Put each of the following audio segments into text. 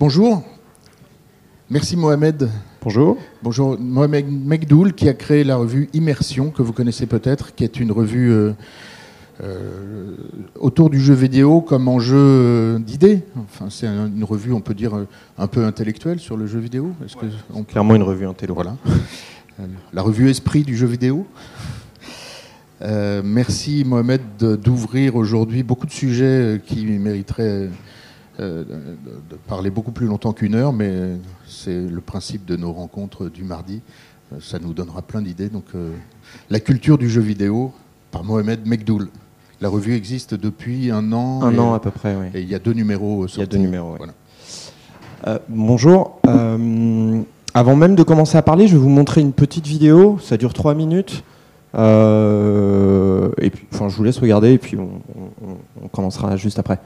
Bonjour. Merci Mohamed. Bonjour. Bonjour. Mohamed Mekdoul qui a créé la revue Immersion, que vous connaissez peut-être, qui est une revue euh, euh, autour du jeu vidéo comme enjeu euh, d'idées. Enfin, c'est une revue, on peut dire, un peu intellectuelle sur le jeu vidéo. Est-ce que on... Clairement une revue intello. Voilà. la revue Esprit du jeu vidéo. Euh, merci Mohamed d'ouvrir aujourd'hui beaucoup de sujets qui mériteraient euh, de parler beaucoup plus longtemps qu'une heure, mais c'est le principe de nos rencontres du mardi. Euh, ça nous donnera plein d'idées. Donc, la culture du jeu vidéo par Mohamed Mekdoul. La revue existe depuis un an. Un an à peu près, oui. Et il y a deux numéros. Il y a deux numéros. Voilà. bonjour. avant même de commencer à parler, je vais vous montrer une petite vidéo. Ça dure trois minutes. Euh, et puis, enfin, je vous laisse regarder et puis on, on, on commencera juste après.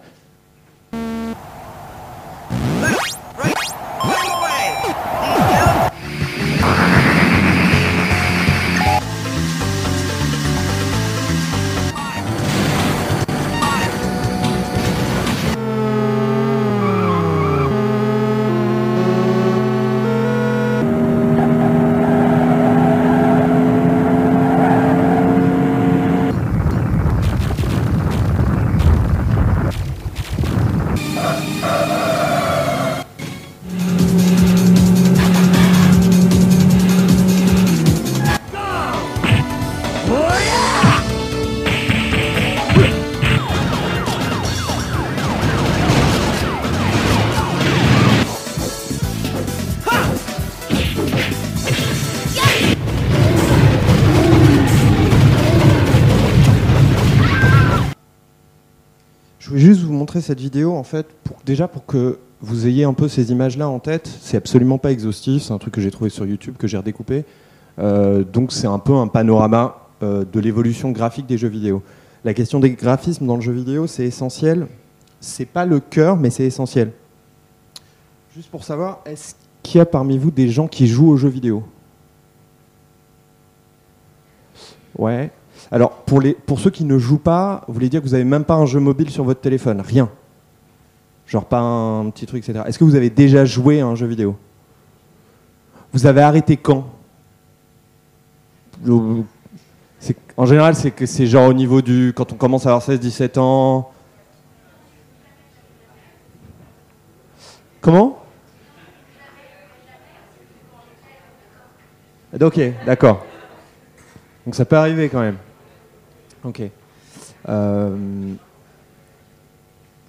En fait, pour, déjà pour que vous ayez un peu ces images-là en tête. C'est absolument pas exhaustif, c'est un truc que j'ai trouvé sur YouTube, que j'ai redécoupé. Euh, donc c'est un peu un panorama euh, de l'évolution graphique des jeux vidéo. La question des graphismes dans le jeu vidéo, c'est essentiel. C'est pas le cœur, mais c'est essentiel. Juste pour savoir, est-ce qu'il y a parmi vous des gens qui jouent aux jeux vidéo? Ouais, alors, pour, les, pour ceux qui ne jouent pas, vous voulez dire que vous n'avez même pas un jeu mobile sur votre téléphone? Rien. Genre pas un petit truc, etc. Est-ce que vous avez déjà joué à un jeu vidéo? Vous avez arrêté quand? En général, c'est que c'est genre au niveau du. Quand on commence à avoir 16-17 ans. Comment? Ok, d'accord. Donc ça peut arriver quand même. Ok. Euh...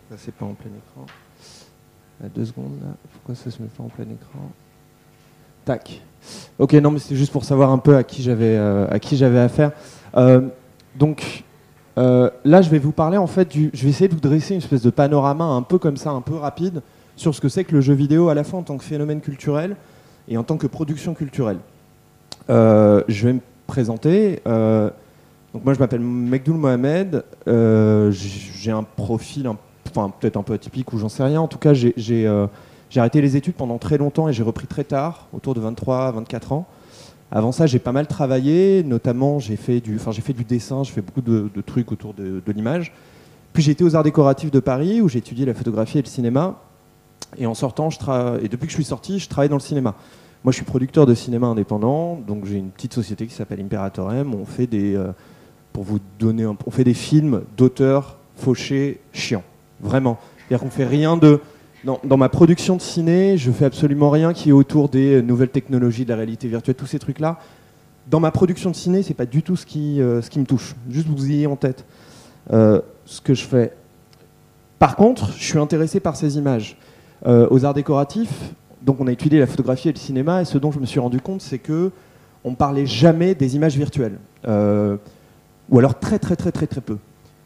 Ça, c'est pas en plein écran. À deux secondes, là. Pourquoi ça se met pas en plein écran? Tac. Ok, non, mais c'est juste pour savoir un peu à qui j'avais euh, à qui j'avais affaire. Euh, donc euh, là, je vais vous parler en fait du. Je vais essayer de vous dresser une espèce de panorama un peu comme ça, un peu rapide, sur ce que c'est que le jeu vidéo à la fois en tant que phénomène culturel et en tant que production culturelle. je vais me présenter. Donc moi je m'appelle Mekdoul Mohamed, j'ai un profil, peut-être un peu atypique ou j'en sais rien. En tout cas euh, j'ai arrêté les études pendant très longtemps et j'ai repris très tard, autour de 23-24 ans. Avant ça j'ai pas mal travaillé, notamment j'ai fait, du, fait du dessin, j'ai fait beaucoup de, trucs autour de, l'image. Puis j'ai été aux Arts décoratifs de Paris où j'ai étudié la photographie et le cinéma. Et en sortant, je depuis que je suis sorti, je travaille dans le cinéma. Moi, je suis producteur de cinéma indépendant, donc j'ai une petite société qui s'appelle Imperator M. On fait des, euh, pour vous donner. On fait des films d'auteurs fauchés chiants. Vraiment. C'est-à-dire qu'on fait rien de... Dans, ma production de ciné, je fais absolument rien qui est autour des nouvelles technologies, de la réalité virtuelle, tous ces trucs-là. Dans ma production de ciné, c'est pas du tout ce qui, euh, ce qui me touche. Juste vous ayez en tête euh, ce que je fais. Par contre, je suis intéressé par ces images. Euh, aux arts décoratifs, donc on a étudié la photographie et le cinéma, et ce dont je me suis rendu compte, c'est que on parlait jamais des images virtuelles ou alors très très très très très peu.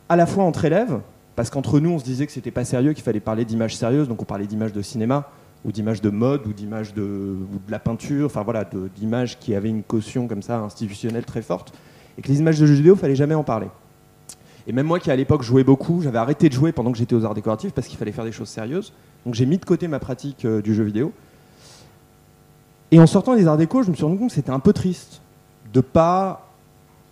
À la fois entre élèves, parce qu'entre nous on se disait que c'était pas sérieux, qu'il fallait parler d'images sérieuses, donc on parlait d'images de cinéma, ou d'images de mode, ou d'images de, la peinture, enfin voilà, d'images qui avaient une caution comme ça institutionnelle très forte, et que les images de jeux vidéo, fallait jamais en parler. Et même moi qui à l'époque jouais beaucoup, j'avais arrêté de jouer pendant que j'étais aux arts décoratifs parce qu'il fallait faire des choses sérieuses. Donc j'ai mis de côté ma pratique euh, du jeu vidéo. Et en sortant des arts déco, je me suis rendu compte que c'était un peu triste de pas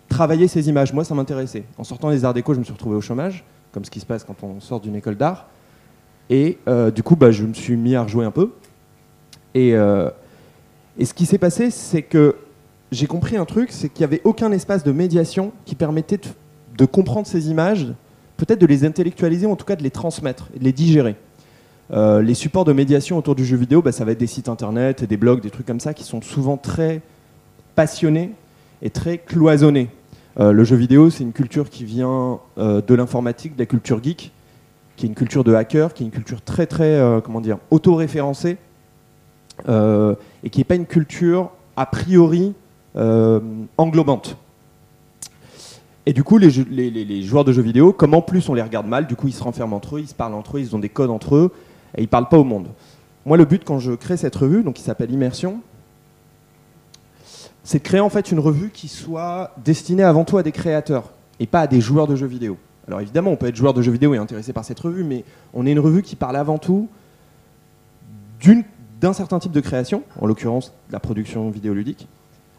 travailler ces images. Moi, ça m'intéressait. En sortant des arts déco, je me suis retrouvé au chômage, comme ce qui se passe quand on sort d'une école d'art. Et du coup, bah, je me suis mis à rejouer un peu. Et, et ce qui s'est passé, c'est que j'ai compris un truc, c'est qu'il n'y avait aucun espace de médiation qui permettait de, comprendre ces images, peut-être de les intellectualiser, ou en tout cas de les transmettre et de les digérer. Euh, les supports de médiation autour du jeu vidéo, bah, ça va être des sites internet, des blogs, des trucs comme ça, qui sont souvent très passionnés et très cloisonnés. Euh, le jeu vidéo, c'est une culture qui vient euh, de l'informatique, de la culture geek, qui est une culture de hacker, qui est une culture très très comment dire auto-référencée et qui n'est pas une culture a priori euh, englobante. Et du coup, les, joueurs de jeux vidéo, comme en plus on les regarde mal, du coup ils se renferment entre eux, ils se parlent entre eux, ils ont des codes entre eux, et ils parlent pas au monde. Moi, le but quand je crée cette revue, donc qui s'appelle Immersion, c'est de créer en fait une revue qui soit destinée avant tout à des créateurs et pas à des joueurs de jeux vidéo. Alors évidemment, on peut être joueur de jeux vidéo et intéressé par cette revue, mais on est une revue qui parle avant tout d'un certain type de création, en l'occurrence la production vidéoludique,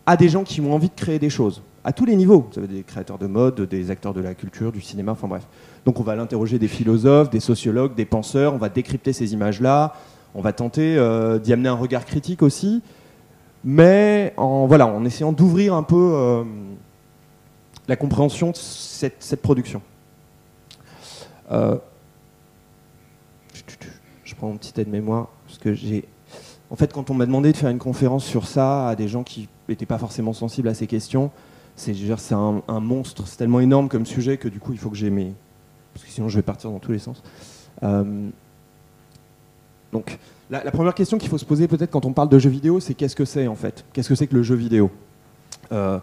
à des gens qui ont envie de créer des choses, à tous les niveaux. Vous avez des créateurs de mode, des acteurs de la culture, du cinéma, enfin bref. Donc on va l'interroger des philosophes, des sociologues, des penseurs, on va décrypter ces images-là, on va tenter euh, d'y amener un regard critique aussi, mais en, voilà, en essayant d'ouvrir un peu euh, la compréhension de cette, production. Euh, je prends mon petit aide-mémoire, parce que j'ai en fait, quand on m'a demandé de faire une conférence sur ça à des gens qui n'étaient pas forcément sensibles à ces questions, c'est un, un monstre, c'est tellement énorme comme sujet que du coup, il faut que j'ai mes. Parce que sinon, je vais partir dans tous les sens. Euh, donc, la, première question qu'il faut se poser peut-être quand on parle de jeu vidéo, c'est qu'est-ce que c'est en fait? Qu'est-ce que c'est que le jeu vidéo? Euh,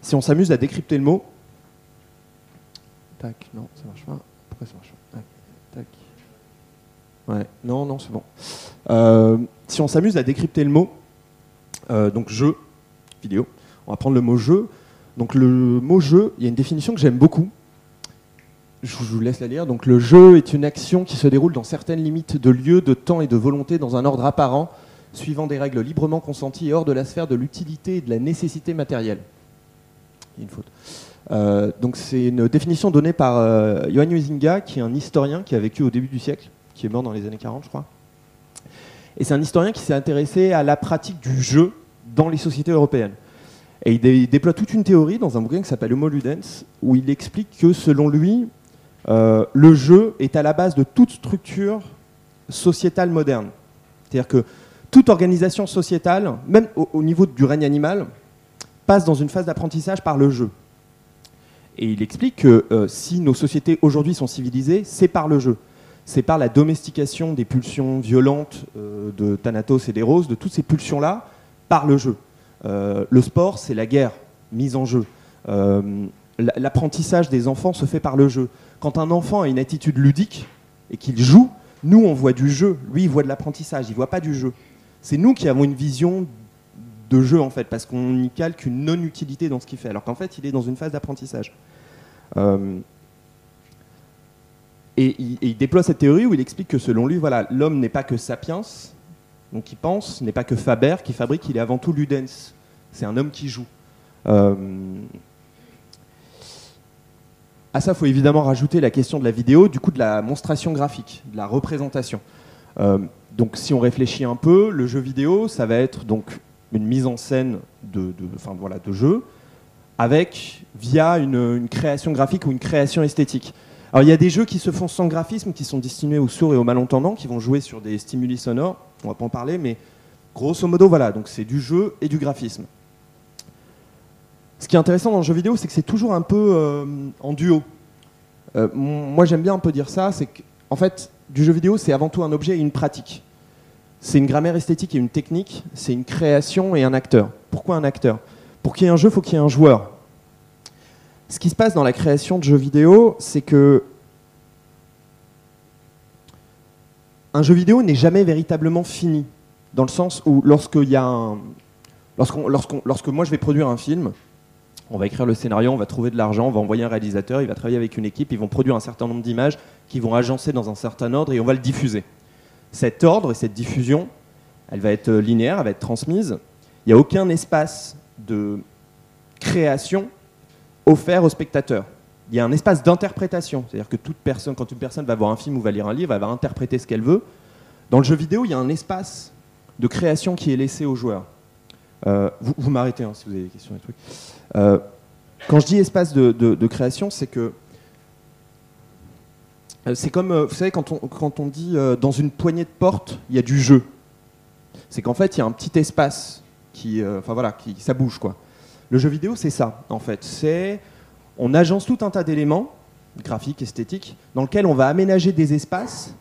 Si on s'amuse à décrypter le mot. Tac, non, ça marche pas. Pourquoi ça marche pas? Tac. Ouais, non, non, c'est bon. Euh, si on s'amuse à décrypter le mot, euh, donc jeu, vidéo, on va prendre le mot jeu. Donc le mot jeu, il y a une définition que j'aime beaucoup. Je vous laisse la lire. Donc le jeu est une action qui se déroule dans certaines limites de lieu, de temps et de volonté dans un ordre apparent, suivant des règles librement consenties et hors de la sphère de l'utilité et de la nécessité matérielle. Il y a une faute. Euh, donc c'est une définition donnée par euh, Johan qui est un historien qui a vécu au début du siècle, qui est mort dans les années 40, je crois. Et c'est un historien qui s'est intéressé à la pratique du jeu dans les sociétés européennes. Et il, déploie toute une théorie dans un bouquin qui s'appelle Homo Ludens, où il explique que selon lui, euh, le jeu est à la base de toute structure sociétale moderne. C'est-à-dire que toute organisation sociétale, même au, niveau du règne animal, passe dans une phase d'apprentissage par le jeu. Et il explique que euh, si nos sociétés aujourd'hui sont civilisées, c'est par le jeu c'est par la domestication des pulsions violentes euh, de Thanatos et d'Eros, de toutes ces pulsions-là, par le jeu. Le sport, c'est la guerre mise en jeu. Euh, l'apprentissage des enfants se fait par le jeu. Quand un enfant a une attitude ludique et qu'il joue, nous, on voit du jeu. Lui, il voit de l'apprentissage, il voit pas du jeu. C'est nous qui avons une vision de jeu, en fait, parce qu'on y calque une non-utilité dans ce qu'il fait, alors qu'en fait, il est dans une phase d'apprentissage. Et il, déploie cette théorie où il explique que selon lui, voilà, l'homme n'est pas que sapiens, donc qui pense, n'est pas que Faber qui fabrique, il est avant tout Ludens. C'est un homme qui joue. Euh, à ça, il faut évidemment rajouter la question de la vidéo, du coup de la monstration graphique, de la représentation. Euh, donc si on réfléchit un peu, le jeu vidéo, ça va être donc une mise en scène de, enfin, voilà, de jeu, avec, via une création graphique ou une création esthétique. Alors il y a des jeux qui se font sans graphisme, qui sont destinés aux sourds et aux malentendants, qui vont jouer sur des stimuli sonores. On va pas en parler, mais grosso modo, voilà. Donc c'est du jeu et du graphisme. Ce qui est intéressant dans le jeu vidéo, c'est que c'est toujours un peu euh, en duo. Euh, moi, j'aime bien un peu dire ça, c'est qu'en fait, du jeu vidéo, c'est avant tout un objet et une pratique. C'est une grammaire esthétique et une technique, c'est une création et un acteur. Pourquoi un acteur? Pour qu'il y ait un jeu, il faut qu'il y ait un joueur ce qui se passe dans la création de jeux vidéo, c'est que un jeu vidéo n'est jamais véritablement fini, dans le sens où lorsque y a un, lorsque moi je vais produire un film, on va écrire le scénario, on va trouver de l'argent, on va envoyer un réalisateur, il va travailler avec une équipe, ils vont produire un certain nombre d'images qui vont agencer dans un certain ordre et on va le diffuser. Cet ordre et cette diffusion, elle va être linéaire, elle va être transmise. Il n'y a aucun espace de création offert aux spectateurs. il y a un espace d'interprétation. C'est-à-dire que toute personne, quand une personne va voir un film ou va lire un livre, elle va interpréter ce qu'elle veut. Dans le jeu vidéo, il y a un espace de création qui est laissé aux joueurs. Euh, vous, m'arrêtez hein, si vous avez des questions. Des trucs. Euh, quand je dis espace de, création, c'est que euh, c'est comme, vous savez, quand on, quand on dit dans une poignée de porte, il y a du jeu. C'est qu'en fait, il y a un petit espace qui, enfin voilà, qui, ça bouge quoi. Le jeu vidéo, c'est ça, en fait. C'est on agence tout un tas d'éléments graphiques, esthétiques, dans lesquels on va aménager des espaces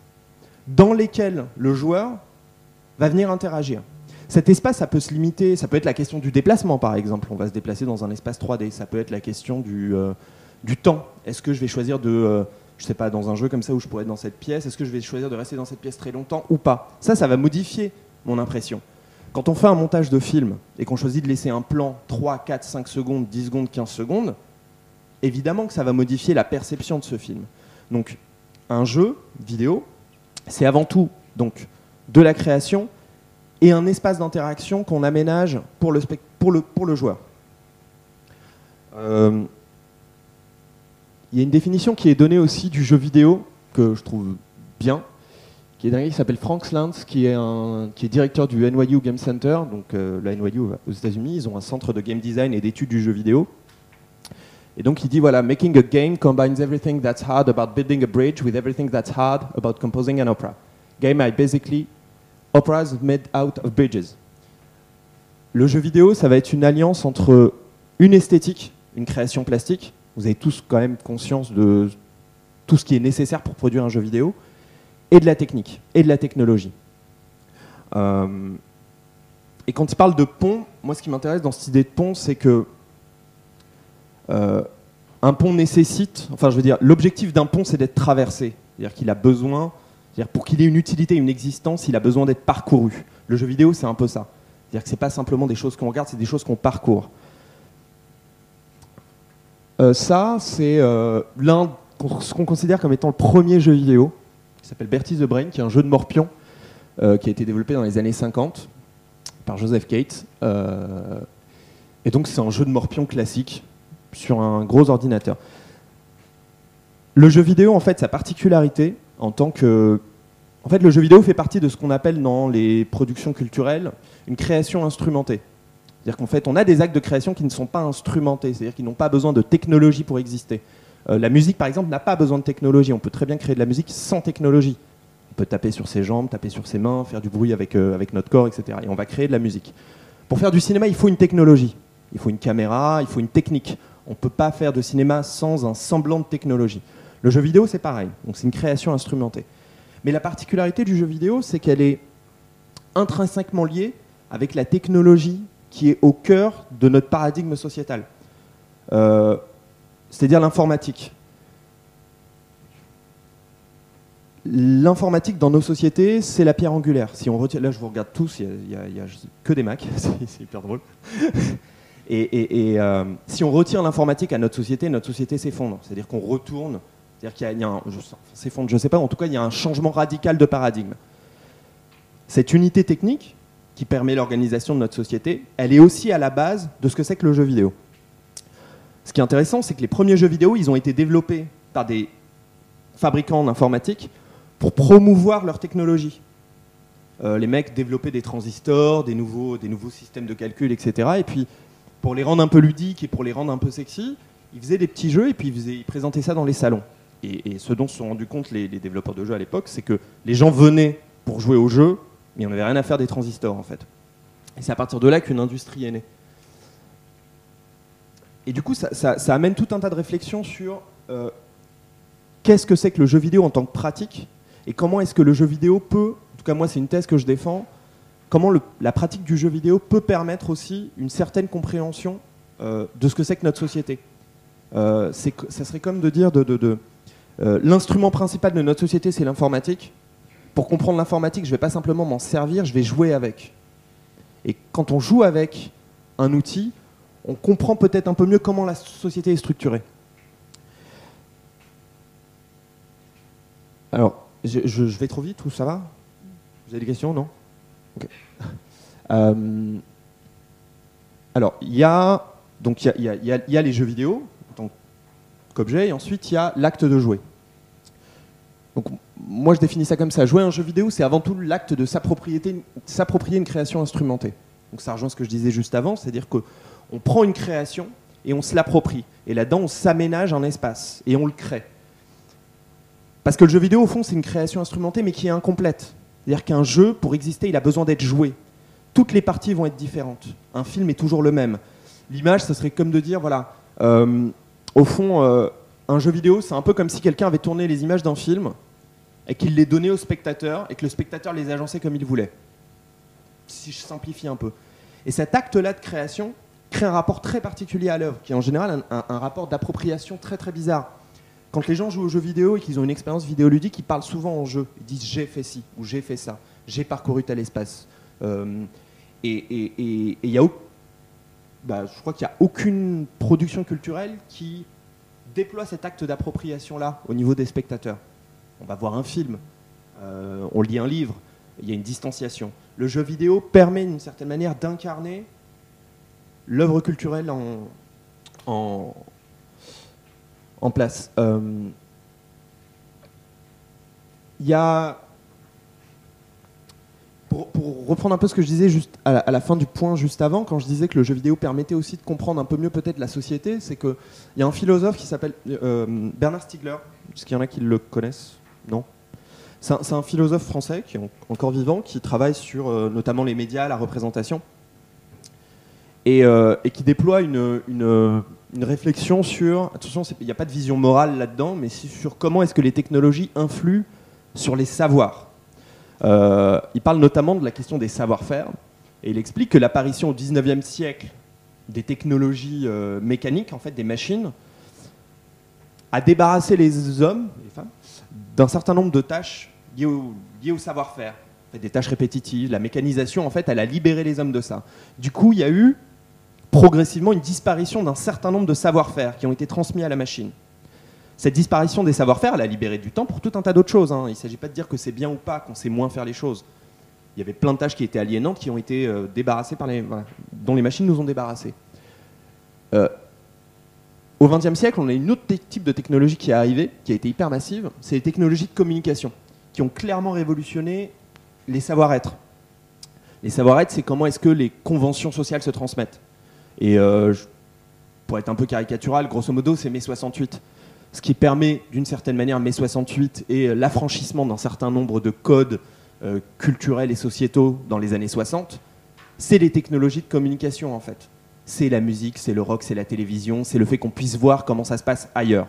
dans lesquels le joueur va venir interagir. Cet espace, ça peut se limiter, ça peut être la question du déplacement par exemple, on va se déplacer dans un espace 3D, ça peut être la question du, euh, du temps. Est-ce que je vais choisir de, euh, je sais pas, dans un jeu comme ça où je pourrais être dans cette pièce, est-ce que je vais choisir de rester dans cette pièce très longtemps ou pas? Ça, ça va modifier mon impression. Quand on fait un montage de film et qu'on choisit de laisser un plan 3, 4, 5 secondes, 10 secondes, 15 secondes, évidemment que ça va modifier la perception de ce film. Donc, un jeu vidéo, c'est avant tout donc de la création et un espace d'interaction qu'on aménage pour le, joueur. Euh, il y a une définition qui est donnée aussi du jeu vidéo que je trouve bien, qui est gars qui s'appelle Frank Slantz, qui est, un, qui est directeur du NYU Game Center. Donc euh, la NYU aux États-Unis, ils ont un centre de game design et d'études du jeu vidéo. Et donc il dit voilà, making a game combines everything that's hard about building a bridge with everything that's hard about composing an opera. Game I basically operas made out of bridges. Le jeu vidéo, ça va être une alliance entre une esthétique, une création plastique. Vous avez tous quand même conscience de tout ce qui est nécessaire pour produire un jeu vidéo, et de la technique, et de la technologie. Euh, et quand il parle de pont, moi ce qui m'intéresse dans cette idée de pont, c'est que euh, un pont nécessite, enfin je veux dire, l'objectif d'un pont c'est d'être traversé. C'est-à-dire qu'il a besoin, pour qu'il ait une utilité, une existence, il a besoin d'être parcouru. Le jeu vidéo c'est un peu ça. C'est-à-dire que c'est pas simplement des choses qu'on regarde, c'est des choses qu'on parcourt. Euh, ça, c'est euh, l'un, ce qu'on considère comme étant le premier jeu vidéo, qui s'appelle Bertie the Brain, qui est un jeu de morpion, qui a été développé dans les années 50 par Joseph Cates. et donc c'est un jeu de morpion classique, sur un gros ordinateur. Le jeu vidéo, en fait, sa particularité en tant que. En fait, le jeu vidéo fait partie de ce qu'on appelle dans les productions culturelles une création instrumentée. C'est-à-dire qu'en fait, on a des actes de création qui ne sont pas instrumentés, c'est-à-dire qu'ils n'ont pas besoin de technologie pour exister. Euh, la musique, par exemple, n'a pas besoin de technologie. On peut très bien créer de la musique sans technologie. On peut taper sur ses jambes, taper sur ses mains, faire du bruit avec, euh, avec notre corps, etc. Et on va créer de la musique. Pour faire du cinéma, il faut une technologie. Il faut une caméra, il faut une technique. On ne peut pas faire de cinéma sans un semblant de technologie. Le jeu vidéo, c'est pareil. Donc c'est une création instrumentée. Mais la particularité du jeu vidéo, c'est qu'elle est intrinsèquement liée avec la technologie qui est au cœur de notre paradigme sociétal. Euh, c'est-à-dire l'informatique. L'informatique dans nos sociétés, c'est la pierre angulaire. Si on retient, là, je vous regarde tous, il n'y a, que des Macs, c'est hyper drôle. Et, euh, si on retire l'informatique à notre société, notre société s'effondre. C'est-à-dire qu'on retourne, c'est-à-dire qu'il y a, un, je sais pas, en tout cas, il y a un changement radical de paradigme. Cette unité technique qui permet l'organisation de notre société, elle est aussi à la base de ce que c'est que le jeu vidéo. Ce qui est intéressant, c'est que les premiers jeux vidéo, ils ont été développés par des fabricants d'informatique pour promouvoir leur technologie. Euh, les mecs développaient des transistors, des nouveaux, des nouveaux systèmes de calcul, etc. Et puis pour les rendre un peu ludiques et pour les rendre un peu sexy, ils faisaient des petits jeux et puis ils, présentaient ça dans les salons. Et, ce dont se sont rendus compte les, développeurs de jeux à l'époque, c'est que les gens venaient pour jouer au jeu, mais on n'avait rien à faire des transistors en fait. Et c'est à partir de là qu'une industrie est née. Et du coup, ça, amène tout un tas de réflexions sur euh, qu'est-ce que c'est que le jeu vidéo en tant que pratique et comment est-ce que le jeu vidéo peut, en tout cas moi c'est une thèse que je défends, comment la pratique du jeu vidéo peut permettre aussi une certaine compréhension euh, de ce que c'est que notre société. Euh, ça serait comme de dire de, euh, l'instrument principal de notre société, c'est l'informatique. Pour comprendre l'informatique, je ne vais pas simplement m'en servir, je vais jouer avec. Et quand on joue avec un outil, on comprend peut-être un peu mieux comment la société est structurée. Alors, je, vais trop vite ou ça va? Vous avez des questions, non? Euh, alors, il y a donc il y, a, les jeux vidéo. Qu'objet, et ensuite il y a l'acte de jouer. Donc moi je définis ça comme ça. Jouer un jeu vidéo, c'est avant tout l'acte de s'approprier une création instrumentée. Donc ça rejoint ce que je disais juste avant, c'est-à-dire qu'on prend une création et on se l'approprie. Et là-dedans, on s'aménage un espace et on le crée. Parce que le jeu vidéo, au fond, c'est une création instrumentée, mais qui est incomplète. C'est-à-dire qu'un jeu, pour exister, il a besoin d'être joué. Toutes les parties vont être différentes. Un film est toujours le même. L'image, ce serait comme de dire, voilà, euh, au fond, euh, un jeu vidéo, c'est un peu comme si quelqu'un avait tourné les images d'un film et qu'il les donnait au spectateur et que le spectateur les agençait comme il voulait. Si je simplifie un peu. Et cet acte-là de création crée un rapport très particulier à l'œuvre, qui est en général un, rapport d'appropriation très très bizarre. Quand les gens jouent aux jeux vidéo et qu'ils ont une expérience vidéoludique, ils parlent souvent en jeu. Ils disent j'ai fait ci ou j'ai fait ça, j'ai parcouru tel espace. Euh, et il y a bah, je crois qu'il n'y a aucune production culturelle qui déploie cet acte d'appropriation-là au niveau des spectateurs. On va voir un film, euh, on lit un livre, il y a une distanciation. Le jeu vidéo permet d'une certaine manière d'incarner l'œuvre culturelle en, en, place. Euh, il y a pour, reprendre un peu ce que je disais juste à la, fin du point juste avant, quand je disais que le jeu vidéo permettait aussi de comprendre un peu mieux peut-être la société, c'est qu'il y a un philosophe qui s'appelle euh, Bernard Stiegler. Est-ce qu'il y en a qui le connaissent? Non c'est un, philosophe français qui est encore vivant, qui travaille sur euh, notamment les médias, la représentation, et, euh, qui déploie une, une, réflexion sur, attention, il n'y a pas de vision morale là-dedans, mais sur comment est-ce que les technologies influent sur les savoirs. Euh, il parle notamment de la question des savoir-faire, et il explique que l'apparition au 19e siècle des technologies euh, mécaniques, en fait des machines, a débarrassé les hommes, les femmes, d'un certain nombre de tâches liées au, savoir-faire, des tâches répétitives. La mécanisation, en fait, elle a libéré les hommes de ça. Du coup, il y a eu progressivement une disparition d'un certain nombre de savoir-faire qui ont été transmis à la machine. Cette disparition des savoir-faire, elle a libéré du temps pour tout un tas d'autres choses. Hein. Il ne s'agit pas de dire que c'est bien ou pas, qu'on sait moins faire les choses. Il y avait plein de tâches qui étaient aliénantes, qui ont été euh, débarrassées par les, dont les machines nous ont débarrassés. Euh, au XXe siècle, on a une autre type de technologie qui est arrivée, qui a été hyper massive, c'est les technologies de communication, qui ont clairement révolutionné les savoir-être. Les savoir-être, c'est comment est-ce que les conventions sociales se transmettent. Et euh, pour être un peu caricatural, grosso modo, c'est mai 68 ce qui permet d'une certaine manière mai 68 et l'affranchissement d'un certain nombre de codes euh, culturels et sociétaux dans les années 60, c'est les technologies de communication en fait. C'est la musique, c'est le rock, c'est la télévision, c'est le fait qu'on puisse voir comment ça se passe ailleurs.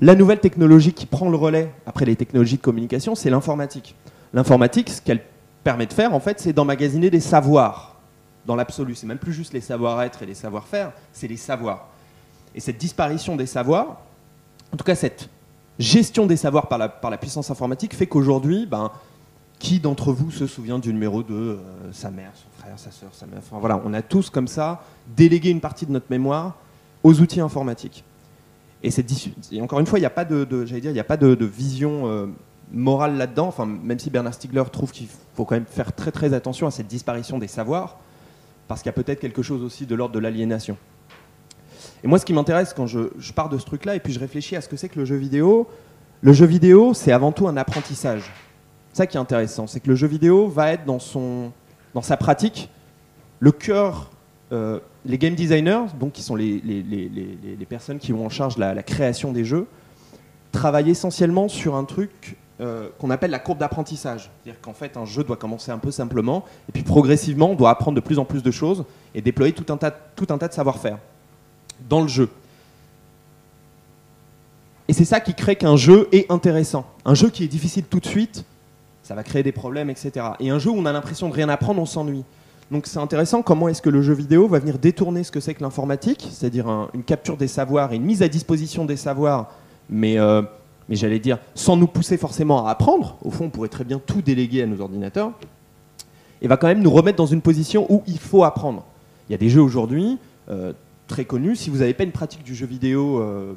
La nouvelle technologie qui prend le relais après les technologies de communication, c'est l'informatique. L'informatique, ce qu'elle permet de faire, en fait, c'est d'emmagasiner des savoirs dans l'absolu. C'est même plus juste les savoir-être et les savoir-faire, c'est les savoirs. Et cette disparition des savoirs, en tout cas cette gestion des savoirs par la, puissance informatique, fait qu'aujourd'hui, ben, qui d'entre vous se souvient du numéro de euh, sa mère, son frère, sa soeur, sa mère enfin, voilà, On a tous comme ça délégué une partie de notre mémoire aux outils informatiques. Et, cette, encore une fois, il n'y a pas de, dire, il a pas de, vision euh, morale là-dedans. Même si Bernard Stiegler trouve qu'il faut quand même faire très très attention à cette disparition des savoirs, parce qu'il y a peut-être quelque chose aussi de l'ordre de l'aliénation. Et moi, ce qui m'intéresse quand je, pars de ce truc-là, et puis je réfléchis à ce que c'est que le jeu vidéo, le jeu vidéo, c'est avant tout un apprentissage. C'est ça qui est intéressant, c'est que le jeu vidéo va être dans, son, dans sa pratique le cœur. Euh, les game designers, donc qui sont les, personnes qui ont en charge la, création des jeux, travaillent essentiellement sur un truc euh, qu'on appelle la courbe d'apprentissage. C'est-à-dire qu'en fait, un jeu doit commencer un peu simplement, et puis progressivement, on doit apprendre de plus en plus de choses et déployer tout un tas, tout un tas de savoir-faire dans le jeu. Et c'est ça qui crée qu'un jeu est intéressant. Un jeu qui est difficile tout de suite, ça va créer des problèmes, etc. Et un jeu où on a l'impression de rien apprendre, on s'ennuie. Donc c'est intéressant comment est-ce que le jeu vidéo va venir détourner ce que c'est que l'informatique, c'est-à-dire une capture des savoirs et une mise à disposition des savoirs, mais, euh, mais j'allais dire sans nous pousser forcément à apprendre. Au fond, on pourrait très bien tout déléguer à nos ordinateurs. Et va quand même nous remettre dans une position où il faut apprendre. Il y a des jeux aujourd'hui, euh, très connu, si vous n'avez pas une pratique du jeu vidéo euh,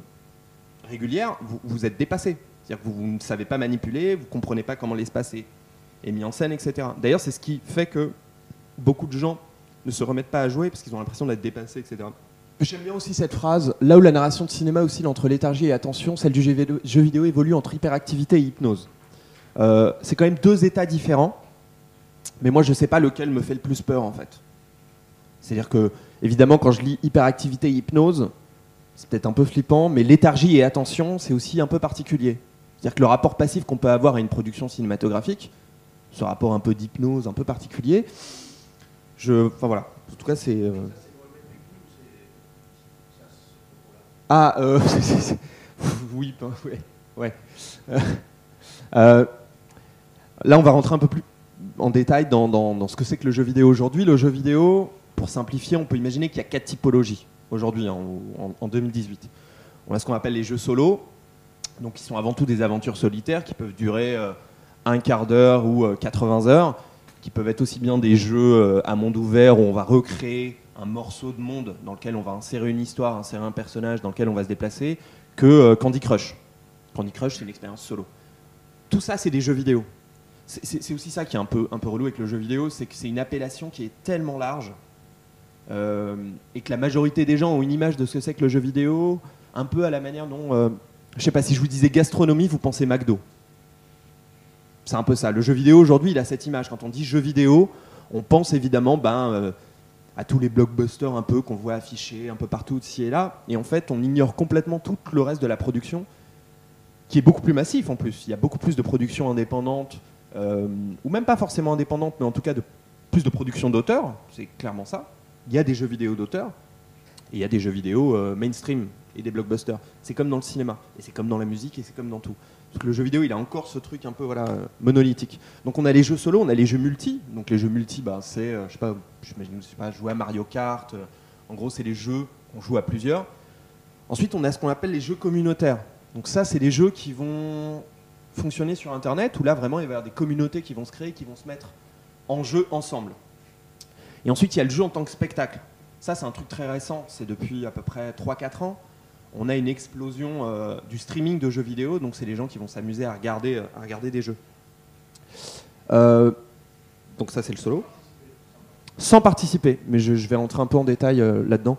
régulière, vous, êtes dépassé. C'est-à-dire que vous, ne savez pas manipuler, vous ne comprenez pas comment l'espace est, est, mis en scène, etc. D'ailleurs, c'est ce qui fait que beaucoup de gens ne se remettent pas à jouer parce qu'ils ont l'impression d'être dépassés, etc. J'aime bien aussi cette phrase. Là où la narration de cinéma oscille entre léthargie et attention, celle du jeu vidéo, évolue entre hyperactivité et hypnose. Euh, c'est quand même deux états différents, mais moi je ne sais pas lequel me fait le plus peur en fait. C'est-à-dire que, évidemment, quand je lis hyperactivité et hypnose, c'est peut-être un peu flippant, mais léthargie et attention, c'est aussi un peu particulier. C'est-à-dire que le rapport passif qu'on peut avoir à une production cinématographique, ce rapport un peu d'hypnose, un peu particulier, je, enfin voilà. En tout cas, c'est. Euh, ah, euh, oui, ben, ouais. ouais. Euh, là, on va rentrer un peu plus en détail dans, ce que c'est que le jeu vidéo aujourd'hui. Le jeu vidéo, pour simplifier, on peut imaginer qu'il y a quatre typologies aujourd'hui, en, en, 2018. On a ce qu'on appelle les jeux solo, donc qui sont avant tout des aventures solitaires qui peuvent durer un quart d'heure ou 80 heures qui peuvent être aussi bien des jeux euh, à monde ouvert où on va recréer un morceau de monde dans lequel on va insérer une histoire, insérer un personnage dans lequel on va se déplacer, que euh, Candy Crush. Candy Crush, c'est une expérience solo. Tout ça, c'est des jeux vidéo. C'est aussi ça qui est un peu, un peu relou avec le jeu vidéo, c'est que c'est une appellation qui est tellement large euh, et que la majorité des gens ont une image de ce que c'est que le jeu vidéo, un peu à la manière dont, euh, je sais pas si je vous disais gastronomie, vous pensez McDo. C'est un peu ça. Le jeu vidéo aujourd'hui, il a cette image. Quand on dit jeu vidéo, on pense évidemment ben, euh, à tous les blockbusters un peu qu'on voit affichés un peu partout, ici et là. Et en fait, on ignore complètement tout le reste de la production, qui est beaucoup plus massif en plus. Il y a beaucoup plus de production indépendante, euh, ou même pas forcément indépendante, mais en tout cas de plus de production d'auteurs. C'est clairement ça. Il y a des jeux vidéo d'auteurs, et il y a des jeux vidéo euh, mainstream et des blockbusters. C'est comme dans le cinéma, et c'est comme dans la musique, et c'est comme dans tout. Parce que le jeu vidéo, il a encore ce truc un peu voilà, monolithique. Donc on a les jeux solo, on a les jeux multi. Donc les jeux multi, bah, c'est, euh, je sais pas, j'imagine, pas, jouer à Mario Kart. Euh, en gros, c'est les jeux qu'on joue à plusieurs. Ensuite, on a ce qu'on appelle les jeux communautaires. Donc ça, c'est des jeux qui vont fonctionner sur Internet, où là, vraiment, il va y avoir des communautés qui vont se créer, qui vont se mettre en jeu ensemble. Et ensuite, il y a le jeu en tant que spectacle. Ça, c'est un truc très récent. C'est depuis à peu près 3-4 ans on a une explosion euh, du streaming de jeux vidéo, donc c'est les gens qui vont s'amuser à regarder, euh, à regarder des jeux. Euh, donc ça c'est le solo. Sans participer, mais je, je vais rentrer un peu en détail là-dedans.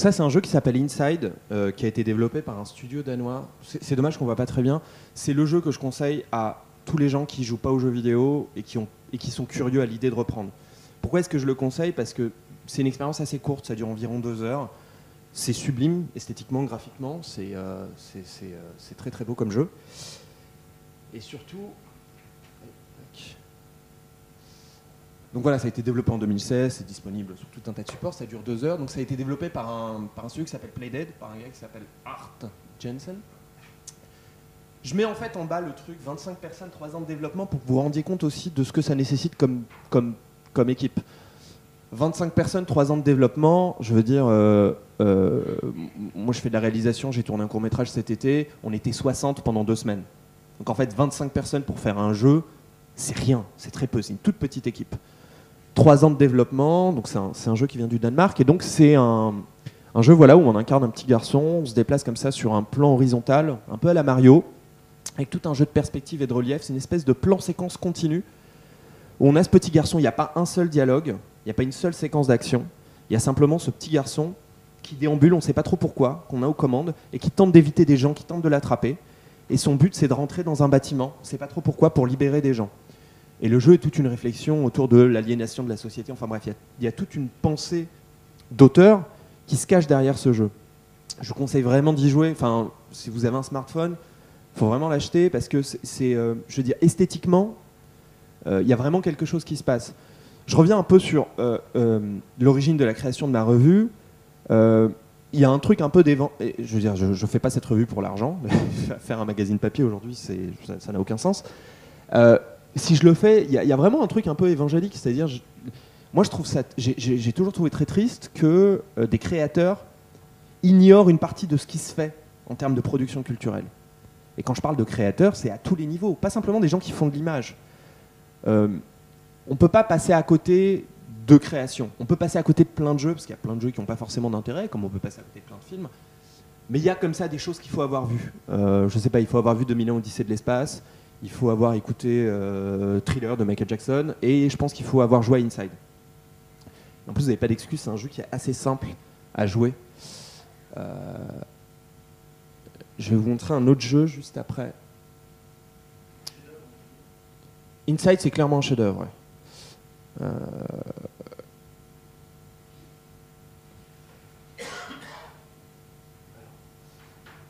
Ça, c'est un jeu qui s'appelle Inside, euh, qui a été développé par un studio danois. C'est dommage qu'on voit pas très bien. C'est le jeu que je conseille à tous les gens qui jouent pas aux jeux vidéo et qui, ont, et qui sont curieux à l'idée de reprendre. Pourquoi est-ce que je le conseille? Parce que c'est une expérience assez courte, ça dure environ deux heures. C'est sublime, esthétiquement, graphiquement, c'est euh, euh, très très beau comme jeu. Et surtout, Donc voilà, ça a été développé en 2016, c'est disponible sur tout un tas de supports, ça dure deux heures. Donc ça a été développé par un, par un qui s'appelle Playdead, par un gars qui s'appelle Art Jensen. Je mets en fait en bas le truc 25 personnes, 3 ans de développement pour que vous vous rendiez compte aussi de ce que ça nécessite comme, comme, comme équipe. 25 personnes, 3 ans de développement, je veux dire, euh, euh, moi je fais de la réalisation, j'ai tourné un court métrage cet été, on était 60 pendant deux semaines. Donc en fait 25 personnes pour faire un jeu, c'est rien, c'est très peu, c'est une toute petite équipe trois ans de développement. Donc c'est un, jeu qui vient du Danemark. Et donc c'est un, un, jeu voilà, où on incarne un petit garçon, on se déplace comme ça sur un plan horizontal, un peu à la Mario, avec tout un jeu de perspective et de relief. C'est une espèce de plan séquence continu où on a ce petit garçon, il n'y a pas un seul dialogue, il n'y a pas une seule séquence d'action. Il y a simplement ce petit garçon qui déambule, on ne sait pas trop pourquoi, qu'on a aux commandes, et qui tente d'éviter des gens, qui tente de l'attraper. Et son but, c'est de rentrer dans un bâtiment, on ne sait pas trop pourquoi, pour libérer des gens. Et le jeu est toute une réflexion autour de l'aliénation de la société. Enfin bref, il y, a toute une pensée d'auteur qui se cache derrière ce jeu. Je vous conseille vraiment d'y jouer. Enfin, si vous avez un smartphone, il faut vraiment l'acheter parce que c'est, euh, je veux dire, esthétiquement, euh, il y a vraiment quelque chose qui se passe. Je reviens un peu sur euh, l'origine de la création de ma revue. Il y a un truc un peu d'évent. Je veux dire, je ne fais pas cette revue pour l'argent. Faire un magazine papier aujourd'hui, ça n'a aucun sens si je le fais, il y, a vraiment un truc un peu évangélique, c'est-à-dire, moi je trouve ça, j'ai toujours trouvé très triste que euh, des créateurs ignorent une partie de ce qui se fait en termes de production culturelle. Et quand je parle de créateurs, c'est à tous les niveaux, pas simplement des gens qui font de l'image. Euh, on ne peut pas passer à côté de création. On peut passer à côté de plein de jeux, parce qu'il y a plein de jeux qui n'ont pas forcément d'intérêt, comme on peut passer à côté de plein de films. Mais il y a comme ça des choses qu'il faut avoir vues. Euh, je sais pas, il faut avoir vu 2001 Odyssée de l'espace, il faut avoir écouté euh, Thriller de Michael Jackson, et je pense qu'il faut avoir joué à Inside. En plus, vous n'avez pas d'excuse, c'est un jeu qui est assez simple à jouer. Euh, je vais vous montrer un autre jeu juste après. Inside, c'est clairement un chef-d'œuvre. Euh,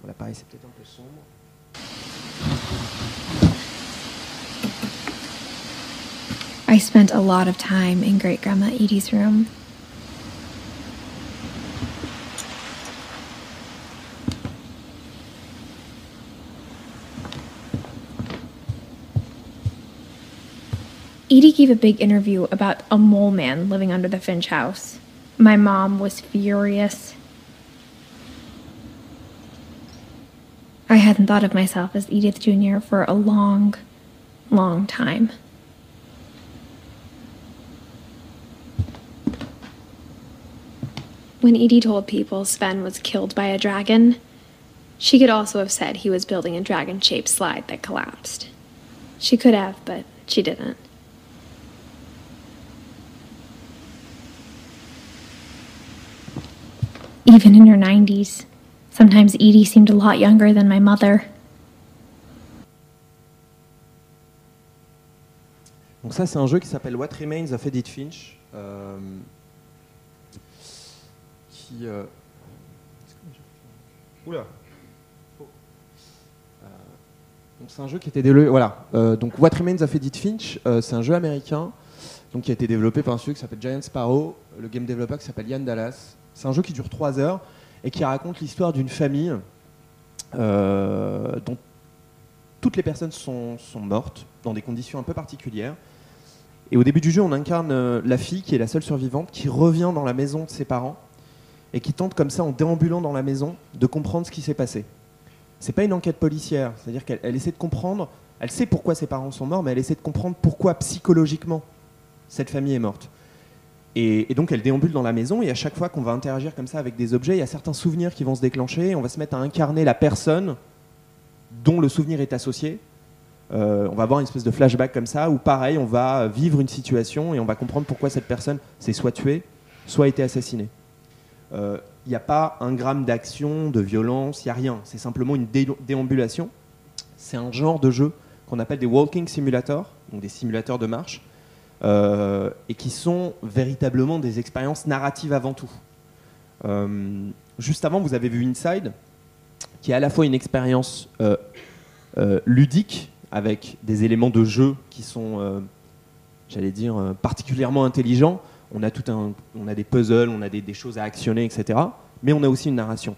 voilà, c'est peut-être un peu sombre. I spent a lot of time in Great Grandma Edie's room. Edie gave a big interview about a mole man living under the Finch house. My mom was furious. I hadn't thought of myself as Edith Jr. for a long, long time. When Edie told people Sven was killed by a dragon, she could also have said he was building a dragon shaped slide that collapsed. She could have, but she didn't. Even in her 90s, sometimes Edie seemed a lot younger than my mother. Donc ça, c'est un jeu qui s'appelle What Remains of Edith Finch, euh, qui... Euh... Oula oh. euh, donc c'est un jeu qui était développé, voilà. Euh, donc What Remains of Edith Finch, euh, c'est un jeu américain, donc qui a été développé par un studio qui s'appelle Giant Sparrow, le game developer qui s'appelle Ian Dallas. C'est un jeu qui dure 3 heures et qui raconte l'histoire d'une famille euh, dont toutes les personnes sont, sont, mortes dans des conditions un peu particulières. Et au début du jeu, on incarne la fille qui est la seule survivante, qui revient dans la maison de ses parents et qui tente comme ça, en déambulant dans la maison, de comprendre ce qui s'est passé. C'est pas une enquête policière, c'est-à-dire qu'elle essaie de comprendre, elle sait pourquoi ses parents sont morts, mais elle essaie de comprendre pourquoi psychologiquement cette famille est morte. Et, donc elle déambule dans la maison et à chaque fois qu'on va interagir comme ça avec des objets, il y a certains souvenirs qui vont se déclencher. On va se mettre à incarner la personne dont le souvenir est associé. Euh, on va avoir une espèce de flashback comme ça où pareil, on va vivre une situation et on va comprendre pourquoi cette personne s'est soit tuée, soit été assassinée. Euh, il n'y a pas un gramme d'action, de violence, il n'y a rien. C'est simplement une déambulation. C'est un genre de jeu qu'on appelle des walking simulators, donc des simulateurs de marche, euh, et qui sont véritablement des expériences narratives avant tout. Euh, juste avant, vous avez vu Inside, qui est à la fois une expérience euh, ludique, avec des éléments de jeu qui sont, j'allais dire, particulièrement intelligents. On a, tout un, on a des puzzles, on a des, choses à actionner, etc. Mais on a aussi une narration.